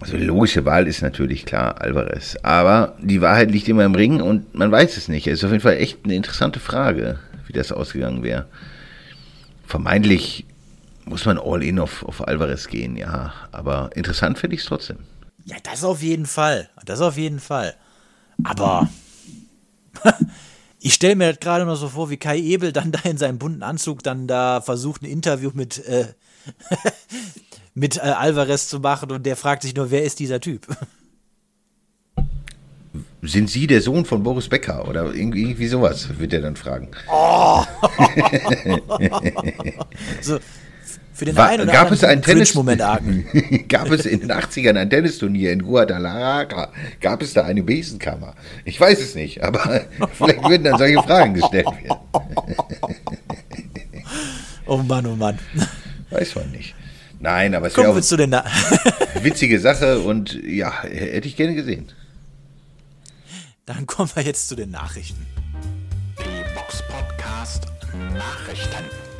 Also logische Wahl ist natürlich klar Alvarez. Aber die Wahrheit liegt immer im Ring und man weiß es nicht. Es ist auf jeden Fall echt eine interessante Frage, wie das ausgegangen wäre. Vermeintlich muss man all in auf, auf Alvarez gehen, ja. Aber interessant finde ich es trotzdem. Ja, das auf jeden Fall. Das auf jeden Fall. Aber (laughs) ich stelle mir das gerade noch so vor, wie Kai Ebel dann da in seinem bunten Anzug dann da versucht, ein Interview mit, äh, (laughs) mit äh, Alvarez zu machen und der fragt sich nur, wer ist dieser Typ? Sind Sie der Sohn von Boris Becker oder irgendwie, irgendwie sowas, wird er dann fragen. (laughs) So, für den War, einen oder gab es ein anderen Tennis argen. (laughs) gab es in den 80ern ein Tennisturnier in Guadalajara? Gab es da eine Besenkammer? Ich weiß es nicht, aber (laughs) vielleicht würden dann solche Fragen gestellt werden. (laughs) Oh Mann, oh Mann. Weiß man nicht. Nein, aber es wäre auch eine witzige Sache und ja, hätte ich gerne gesehen. Dann kommen wir jetzt zu den Nachrichten. Die Box Podcast Nachrichten.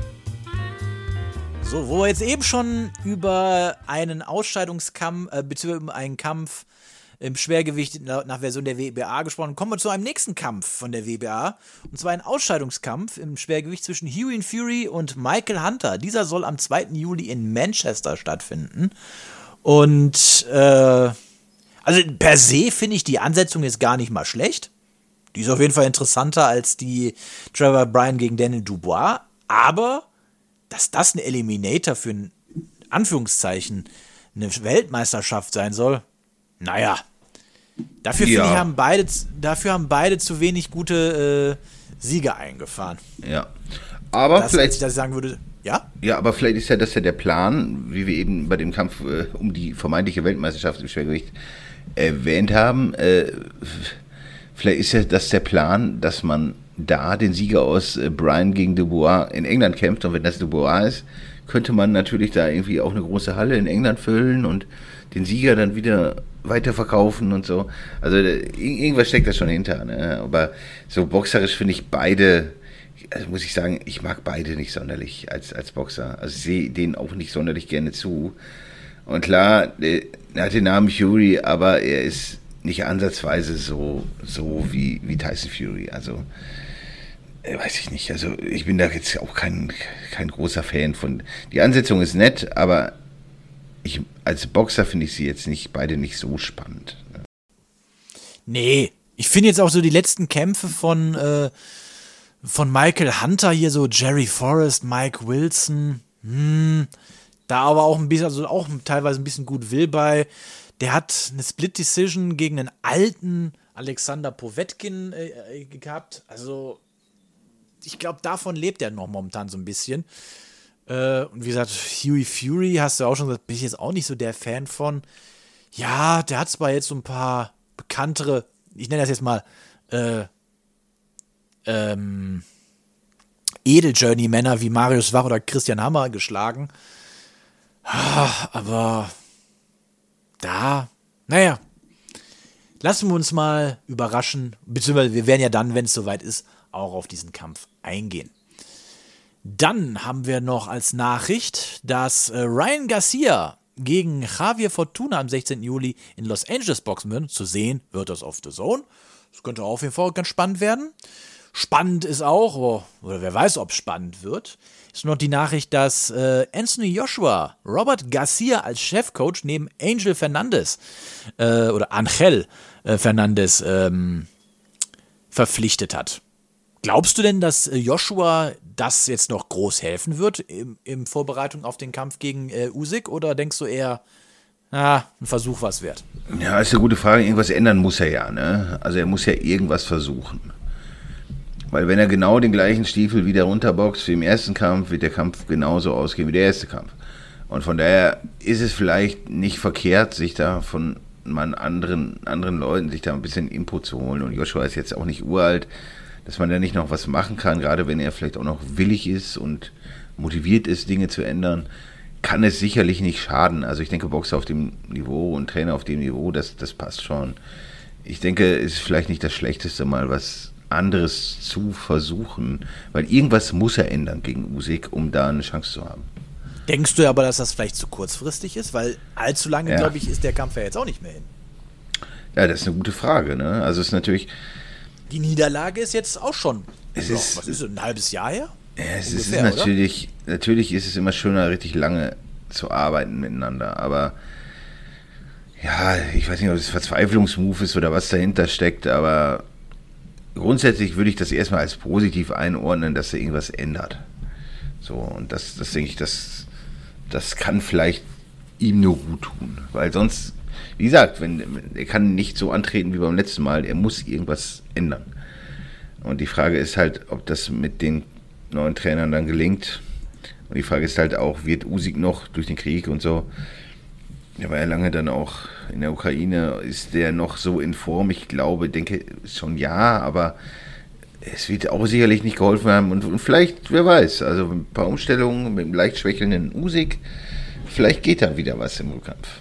So, wo wir jetzt eben schon über einen Ausscheidungskampf, äh, beziehungsweise über einen Kampf im Schwergewicht nach, Version der WBA gesprochen haben, kommen wir zu einem nächsten Kampf von der WBA. Und zwar ein Ausscheidungskampf im Schwergewicht zwischen Huey Fury und Michael Hunter. Dieser soll am 2. Juli in Manchester stattfinden. Und, äh, also per se finde ich die Ansetzung jetzt gar nicht mal schlecht. Die ist auf jeden Fall interessanter als die Trevor Bryan gegen Daniel Dubois. Aber dass das ein Eliminator für ein Anführungszeichen eine Weltmeisterschaft sein soll, naja. Dafür Ja. ich, haben beide, dafür haben beide zu wenig gute äh, Siege eingefahren. Ja. Aber Das, vielleicht als ich sagen würde, ja? Ja, aber vielleicht ist ja das ja der Plan, wie wir eben bei dem Kampf äh, um die vermeintliche Weltmeisterschaft im Schwergewicht erwähnt haben. Äh, vielleicht ist ja das der Plan, dass man da den Sieger aus äh, Brian gegen Dubois in England kämpft. Und wenn das Dubois ist, könnte man natürlich da irgendwie auch eine große Halle in England füllen und den Sieger dann wieder weiterverkaufen und so. Also äh, ir- irgendwas steckt da schon hinter. Ne? Aber so boxerisch finde ich beide also muss ich sagen, ich mag beide nicht sonderlich als, als Boxer. Also sehe denen auch nicht sonderlich gerne zu. Und klar, äh, er hat den Namen Fury, aber er ist nicht ansatzweise so, so wie, wie Tyson Fury. Also, weiß ich nicht. Also, ich bin da jetzt auch kein, kein großer Fan von. Die Ansetzung ist nett, aber ich, als Boxer finde ich sie jetzt nicht, beide nicht so spannend. Nee. Ich finde jetzt auch so die letzten Kämpfe von, äh, von Michael Hunter hier, so Jerry Forrest, Mike Wilson, hm, da aber auch ein bisschen, also auch teilweise ein bisschen gut will bei. Der hat eine Split Decision gegen einen alten Alexander Povetkin äh, äh, gehabt. Also, ich glaube, davon lebt er noch momentan so ein bisschen. Äh, und wie gesagt, Huey Fury, hast du auch schon gesagt, bin ich jetzt auch nicht so der Fan von. Ja, der hat zwar jetzt so ein paar bekanntere, ich nenne das jetzt mal, äh, ähm, Edel-Journey-Männer wie Marius Wach oder Christian Hammer geschlagen. Ah, Aber da, naja, lassen wir uns mal überraschen, beziehungsweise wir werden ja dann, wenn es soweit ist, auch auf diesen Kampf eingehen. Dann haben wir noch als Nachricht, dass äh, Ryan Garcia gegen Javier Fortuna am 16. Juli in Los Angeles boxen wird. Zu sehen wird das auf The Zone. Das könnte auf jeden Fall ganz spannend werden. Spannend ist auch, oder wer weiß, ob es spannend wird, ist noch die Nachricht, dass äh, Anthony Joshua Robert Garcia als Chefcoach neben Angel Fernandez äh, oder Angel äh, Fernandez ähm, verpflichtet hat. Glaubst du denn, dass äh, Joshua das jetzt noch groß helfen wird im, im Vorbereitung auf den Kampf gegen äh, Usyk oder denkst du eher, ah, ein Versuch was wert? Ja, ist eine gute Frage. Irgendwas ändern muss er ja, ne? Also er muss ja irgendwas versuchen. Weil wenn er genau den gleichen Stiefel wieder runterboxt wie im ersten Kampf, wird der Kampf genauso ausgehen wie der erste Kampf. Und von daher ist es vielleicht nicht verkehrt, sich da von anderen, anderen Leuten sich da ein bisschen Input zu holen. Und Joshua ist jetzt auch nicht uralt, dass man da nicht noch was machen kann, gerade wenn er vielleicht auch noch willig ist und motiviert ist, Dinge zu ändern, kann es sicherlich nicht schaden. Also ich denke, Boxer auf dem Niveau und Trainer auf dem Niveau, das, das passt schon. Ich denke, es ist vielleicht nicht das Schlechteste, mal was anderes zu versuchen, weil irgendwas muss er ändern gegen Usyk, um da eine Chance zu haben. Denkst du aber, dass das vielleicht zu kurzfristig ist? Weil allzu lange, Ja. glaube ich, ist der Kampf ja jetzt auch nicht mehr hin. Ja, das ist eine gute Frage. Ne? Also es ist natürlich, Die Niederlage ist jetzt auch schon, Es ist- was ist es, ein halbes Jahr her? Ja, es ist Ungefähr, oder? natürlich, natürlich ist es immer schöner, richtig lange zu arbeiten miteinander, aber ja, ich weiß nicht, ob es Verzweiflungsmove ist oder was dahinter steckt, aber grundsätzlich würde ich das erstmal als positiv einordnen, dass er irgendwas ändert. So, und das, das denke ich, das, das kann vielleicht ihm nur gut tun, weil sonst, wie gesagt, wenn, er kann nicht so antreten wie beim letzten Mal, er muss irgendwas ändern. Und die Frage ist halt, ob das mit den neuen Trainern dann gelingt. Und die Frage ist halt auch, wird Usyk noch durch den Krieg und so, er war ja lange dann auch in der Ukraine, ist der noch so in Form? Ich glaube, denke schon ja, aber es wird auch sicherlich nicht geholfen haben und, und vielleicht, wer weiß, also ein paar Umstellungen mit einem leicht schwächelnden Usyk, vielleicht geht da wieder was im Kampf.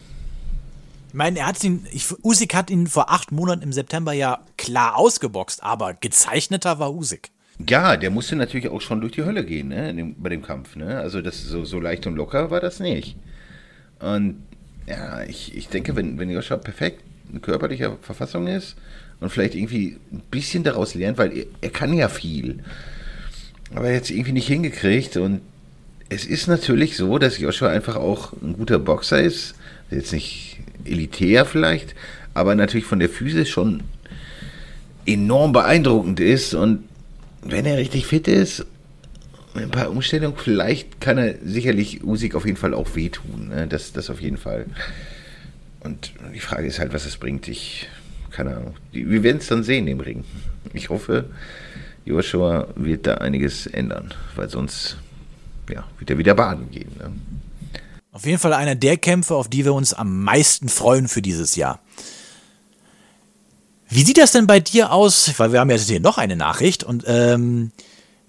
Ich meine, er hat ihn, ich, Usyk hat ihn vor acht Monaten im September ja klar ausgeboxt, aber gezeichneter war Usyk. Ja, der musste natürlich auch schon durch die Hölle gehen, ne, dem, bei dem Kampf, ne? Also das so, so leicht und locker war das nicht. Und ja, ich, ich denke, wenn, wenn Joshua perfekt in körperlicher Verfassung ist und vielleicht irgendwie ein bisschen daraus lernt, weil er, er kann ja viel, aber jetzt irgendwie nicht hingekriegt und es ist natürlich so, dass Joshua einfach auch ein guter Boxer ist, jetzt nicht elitär vielleicht, aber natürlich von der Physis schon enorm beeindruckend ist und wenn er richtig fit ist, mit ein paar Umstellungen, vielleicht kann er sicherlich Usik auf jeden Fall auch wehtun. Ne? Das, das auf jeden Fall. Und die Frage ist halt, was es bringt. Ich, keine Ahnung. Wir werden es dann sehen im Ring. Ich hoffe, Joshua wird da einiges ändern, weil sonst ja, wird er wieder baden gehen. Ne? Auf jeden Fall einer der Kämpfe, auf die wir uns am meisten freuen für dieses Jahr. Wie sieht das denn bei dir aus? Weil wir haben jetzt hier noch eine Nachricht und ähm,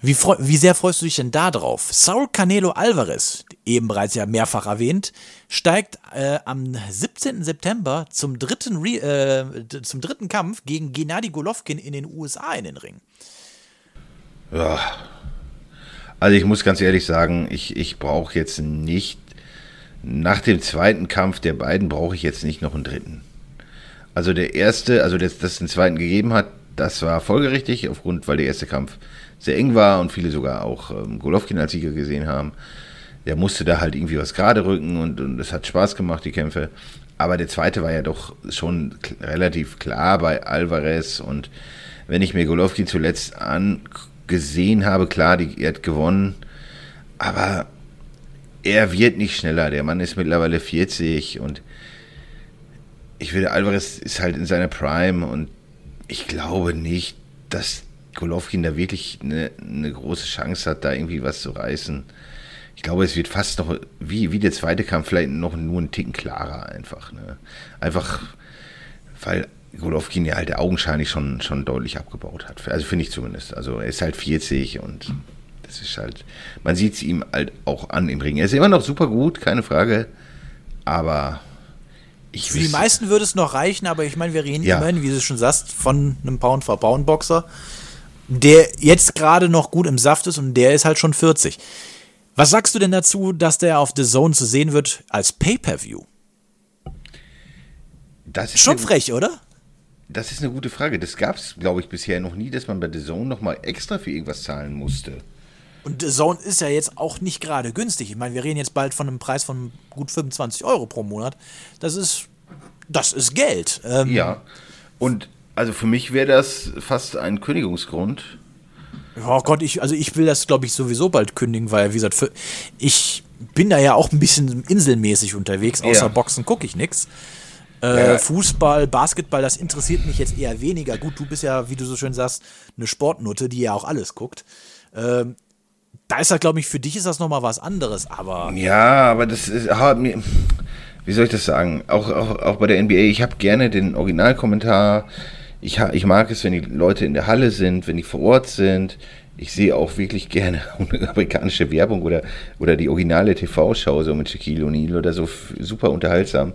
wie, wie, sehr freust du dich denn da drauf? Saul Canelo Alvarez, eben bereits ja mehrfach erwähnt, steigt äh, am 17. September zum dritten, Re äh, zum dritten Kampf gegen Gennady Golovkin in den USA in den Ring. Ja. Also ich muss ganz ehrlich sagen, ich, ich brauche jetzt nicht, nach dem zweiten Kampf der beiden brauche ich jetzt nicht noch einen dritten. Also der erste, also dass das den zweiten gegeben hat, das war folgerichtig, aufgrund, weil der erste Kampf sehr eng war und viele sogar auch ähm, Golovkin als Sieger gesehen haben. Der musste da halt irgendwie was gerade rücken und, und es hat Spaß gemacht, die Kämpfe. Aber der zweite war ja doch schon relativ klar bei Alvarez und wenn ich mir Golovkin zuletzt angesehen habe, klar, die, er hat gewonnen, aber er wird nicht schneller. Der Mann ist mittlerweile 40 und ich würde, Alvarez ist halt in seiner Prime und ich glaube nicht, dass Golovkin da wirklich eine, eine, große Chance hat, da irgendwie was zu reißen. Ich glaube, es wird fast noch, wie, wie der zweite Kampf, vielleicht noch nur einen Ticken klarer einfach. Ne? Einfach, weil Golovkin ja halt augenscheinlich schon, schon deutlich abgebaut hat. Also finde ich zumindest. Also er ist halt 40 und das ist halt, man sieht es ihm halt auch an im Ring. Er ist immer noch super gut, keine Frage. Aber ich Für die meisten würde es noch reichen, aber ich meine, wir reden ja. immerhin, wie du schon sagst, von einem Pound for Pound Boxer, der jetzt gerade noch gut im Saft ist und der ist halt schon 40. Was sagst du denn dazu, dass der auf The Zone zu sehen wird als Pay-per-View? Schon eine, frech, oder? Das ist eine gute Frage. Das gab es, glaube ich, bisher noch nie, dass man bei The Zone nochmal extra für irgendwas zahlen musste. Und The Zone ist ja jetzt auch nicht gerade günstig. Ich meine, wir reden jetzt bald von einem Preis von gut 25 Euro pro Monat. Das ist, das ist Geld. Ähm, ja. Und also für mich wäre das fast ein Kündigungsgrund. Oh Gott, ich, also ich will das, glaube ich, sowieso bald kündigen, weil, wie gesagt, für, ich bin da ja auch ein bisschen inselmäßig unterwegs. Außer ja. Boxen gucke ich nichts. Äh, ja. Fußball, Basketball, das interessiert mich jetzt eher weniger. Gut, du bist ja, wie du so schön sagst, eine Sportnutte, die ja auch alles guckt. Ähm, da ist das, glaube ich, für dich ist das nochmal was anderes, aber. Ja, aber das ist. Wie soll ich das sagen? Auch, auch, auch bei der NBA, ich habe gerne den Originalkommentar. Ich, ich mag es, wenn die Leute in der Halle sind, wenn die vor Ort sind. Ich sehe auch wirklich gerne (laughs) amerikanische Werbung oder, oder die originale TV-Show, so mit Shaquille O'Neal oder so, super unterhaltsam.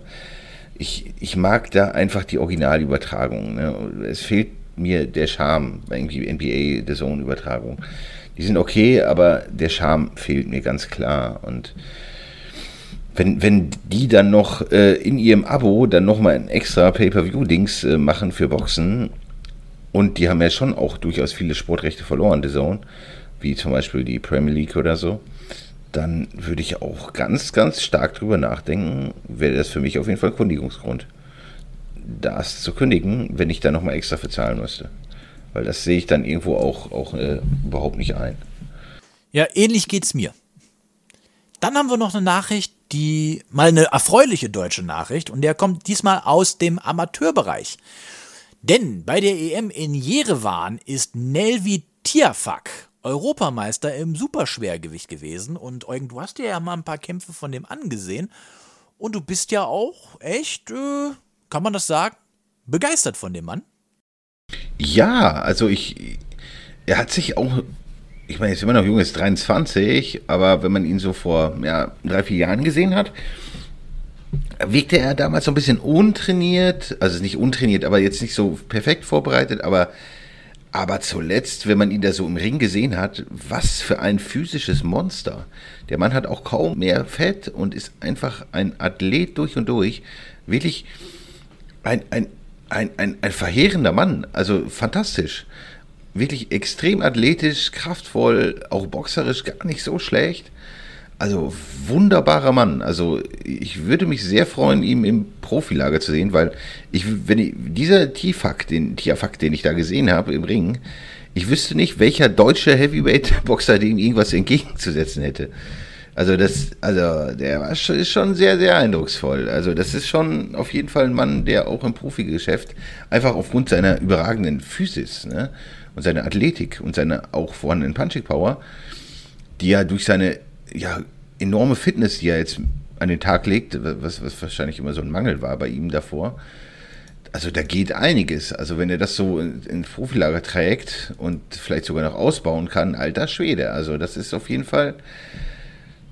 Ich, ich mag da einfach die Originalübertragung. Ne? Es fehlt mir der Charme bei NBA, der Zone-Übertragung die sind okay, aber der Charme fehlt mir ganz klar. Und wenn, wenn die dann noch äh, in ihrem Abo dann nochmal ein extra Pay-Per-View-Dings äh, machen für Boxen, und die haben ja schon auch durchaus viele Sportrechte verloren, The Zone, wie zum Beispiel die Premier League oder so, dann würde ich auch ganz, ganz stark drüber nachdenken, wäre das für mich auf jeden Fall ein Kündigungsgrund, das zu kündigen, wenn ich da nochmal extra bezahlen müsste. Weil das sehe ich dann irgendwo auch, auch äh, überhaupt nicht ein. Ja, ähnlich geht es mir. Dann haben wir noch eine Nachricht, die mal eine erfreuliche deutsche Nachricht und der kommt diesmal aus dem Amateurbereich. Denn bei der EM in Jerewan ist Nelvi Tiafak Europameister im Superschwergewicht gewesen. Und Eugen, du hast dir ja mal ein paar Kämpfe von dem angesehen. Und du bist ja auch echt, äh, kann man das sagen, begeistert von dem Mann. Ja, also ich, er hat sich auch, ich meine, er ist immer noch jung, ist 23, aber wenn man ihn so vor ja, drei, vier Jahren gesehen hat, wirkte er damals so ein bisschen untrainiert, also nicht untrainiert, aber jetzt nicht so perfekt vorbereitet, aber aber zuletzt, wenn man ihn da so im Ring gesehen hat, was für ein physisches Monster. Der Mann hat auch kaum mehr Fett und ist einfach ein Athlet durch und durch. Wirklich ein, ein, ein, ein, ein verheerender Mann. Also fantastisch. Wirklich extrem athletisch, kraftvoll, auch boxerisch gar nicht so schlecht. Also wunderbarer Mann. Also ich würde mich sehr freuen, ihn im Profilager zu sehen, weil ich, wenn ich, dieser Tiafak, den Tiafak, den ich da gesehen habe im Ring, ich wüsste nicht, welcher deutsche Heavyweight-Boxer dem irgendwas entgegenzusetzen hätte. Also das, also der war schon, ist schon sehr, sehr eindrucksvoll. Also das ist schon auf jeden Fall ein Mann, der auch im Profigeschäft einfach aufgrund seiner überragenden Physis ne, und seiner Athletik und seiner auch vorhandenen Punching Power, die ja durch seine ja, enorme Fitness, die er jetzt an den Tag legt, was, was wahrscheinlich immer so ein Mangel war bei ihm davor. Also da geht einiges. Also wenn er das so ins Profilager trägt und vielleicht sogar noch ausbauen kann, alter Schwede. Also das ist auf jeden Fall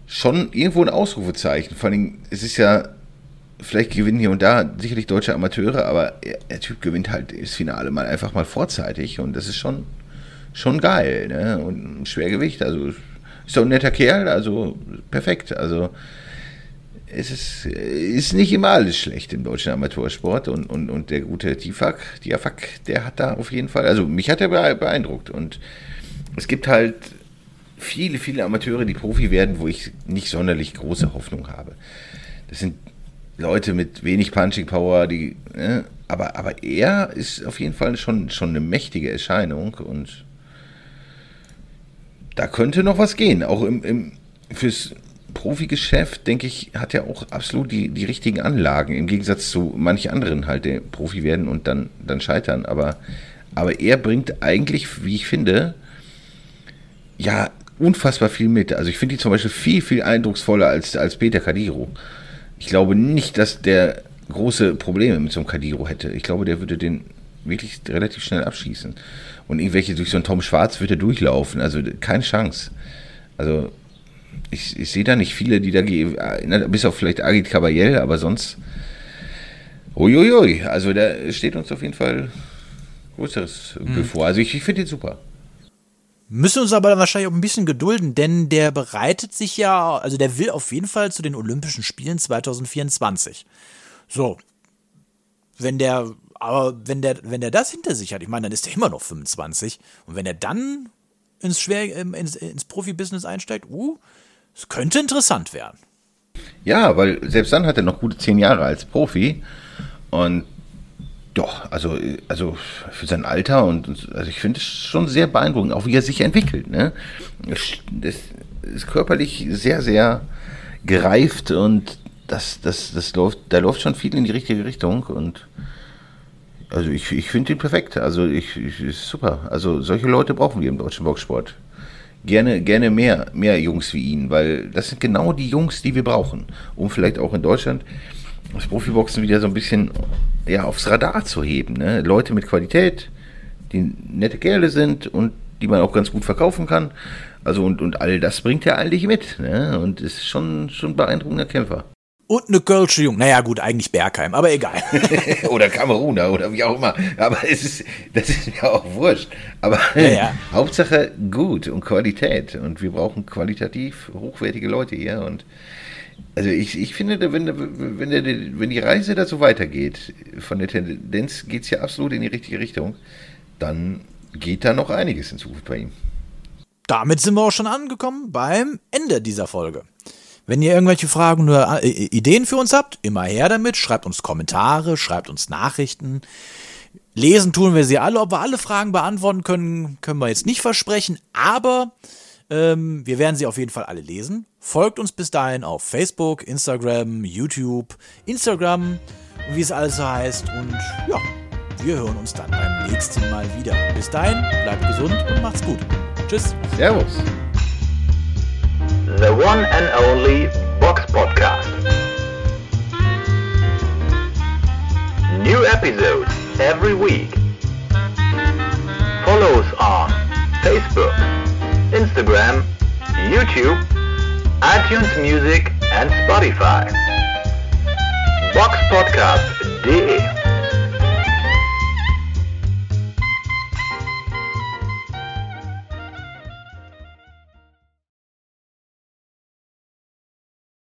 schon irgendwo ein Ausrufezeichen. Vor allem, es ist ja, vielleicht gewinnen hier und da sicherlich deutsche Amateure, aber der Typ gewinnt halt das Finale mal einfach mal vorzeitig und das ist schon, schon geil. Ne? Und ein Schwergewicht, also ist doch ein netter Kerl, also perfekt. Also es ist, ist nicht immer alles schlecht im deutschen Amateursport und, und, und der gute Tifak, Diafak, der hat da auf jeden Fall, also mich hat er beeindruckt und es gibt halt viele, viele Amateure, die Profi werden, wo ich nicht sonderlich große Hoffnung habe. Das sind Leute mit wenig Punching Power, die, ne, aber, aber er ist auf jeden Fall schon, schon eine mächtige Erscheinung und da könnte noch was gehen. Auch im, im, fürs Profigeschäft, denke ich, hat er auch absolut die, die richtigen Anlagen, im Gegensatz zu manchen anderen halt, die Profi werden und dann, dann scheitern. Aber, aber er bringt eigentlich, wie ich finde, ja, unfassbar viel mit. Also ich finde die zum Beispiel viel, viel eindrucksvoller als, als Peter Kadiro. Ich glaube nicht, dass der große Probleme mit so einem Kadiro hätte. Ich glaube, der würde den wirklich relativ schnell abschießen. Und irgendwelche durch so einen Tom Schwarz wird er durchlaufen. Also keine Chance. Also ich, ich sehe da nicht viele, die da gehen, bis auf vielleicht Agit Caballel, aber sonst. Uiuiui, also da steht uns auf jeden Fall Größeres mhm. bevor. Also ich, ich finde ihn super. Müssen uns aber dann wahrscheinlich auch ein bisschen gedulden, denn der bereitet sich ja, also der will auf jeden Fall zu den Olympischen Spielen 2024. So. Wenn der aber wenn der, wenn der das hinter sich hat, ich meine, dann ist er immer noch 25. Und wenn er dann ins, Schwer, ähm, ins, ins Profibusiness einsteigt, uh, es könnte interessant werden. Ja, weil selbst dann hat er noch gute zehn Jahre als Profi. Und doch, also, also für sein Alter und also ich finde es schon sehr beeindruckend, auch wie er sich entwickelt. Ne? Das ist körperlich sehr, sehr gereift und das, das, das läuft, da läuft schon viel in die richtige Richtung und also ich, ich finde ihn perfekt. Also ich, ich ist super. Also solche Leute brauchen wir im deutschen Boxsport. Gerne, gerne mehr, mehr Jungs wie ihn, weil das sind genau die Jungs, die wir brauchen, um vielleicht auch in Deutschland das Profiboxen wieder so ein bisschen ja, aufs Radar zu heben. Ne? Leute mit Qualität, die nette Kerle sind und die man auch ganz gut verkaufen kann. Also und, und all das bringt er eigentlich mit. Ne? Und ist schon, schon ein beeindruckender Kämpfer und eine Kölsche Jung. Naja, gut, eigentlich Bergheim, aber egal. (laughs) oder Kameruner oder wie auch immer. Aber es ist, das ist mir auch wurscht. Aber ja, ja. (laughs) Hauptsache gut und Qualität. Und wir brauchen qualitativ hochwertige Leute hier. Und also ich, ich finde, wenn, wenn, der, wenn die Reise da so weitergeht, von der Tendenz geht es ja absolut in die richtige Richtung, dann geht da noch einiges in Zukunft bei ihm. Damit sind wir auch schon angekommen beim Ende dieser Folge. Wenn ihr irgendwelche Fragen oder äh, Ideen für uns habt, immer her damit. Schreibt uns Kommentare, schreibt uns Nachrichten. Lesen tun wir sie alle. Ob wir alle Fragen beantworten können, können wir jetzt nicht versprechen. Aber ähm, wir werden sie auf jeden Fall alle lesen. Folgt uns bis dahin auf Facebook, Instagram, YouTube, Instagram und wie es alles so heißt. Und ja, wir hören uns dann beim nächsten Mal wieder. Bis dahin, bleibt gesund und macht's gut. Tschüss. Servus. The One and Only Box Podcast. New episodes every week. Follow us on Facebook. Instagram, YouTube, iTunes Music and Spotify. Box podcast. Boxpodcast.de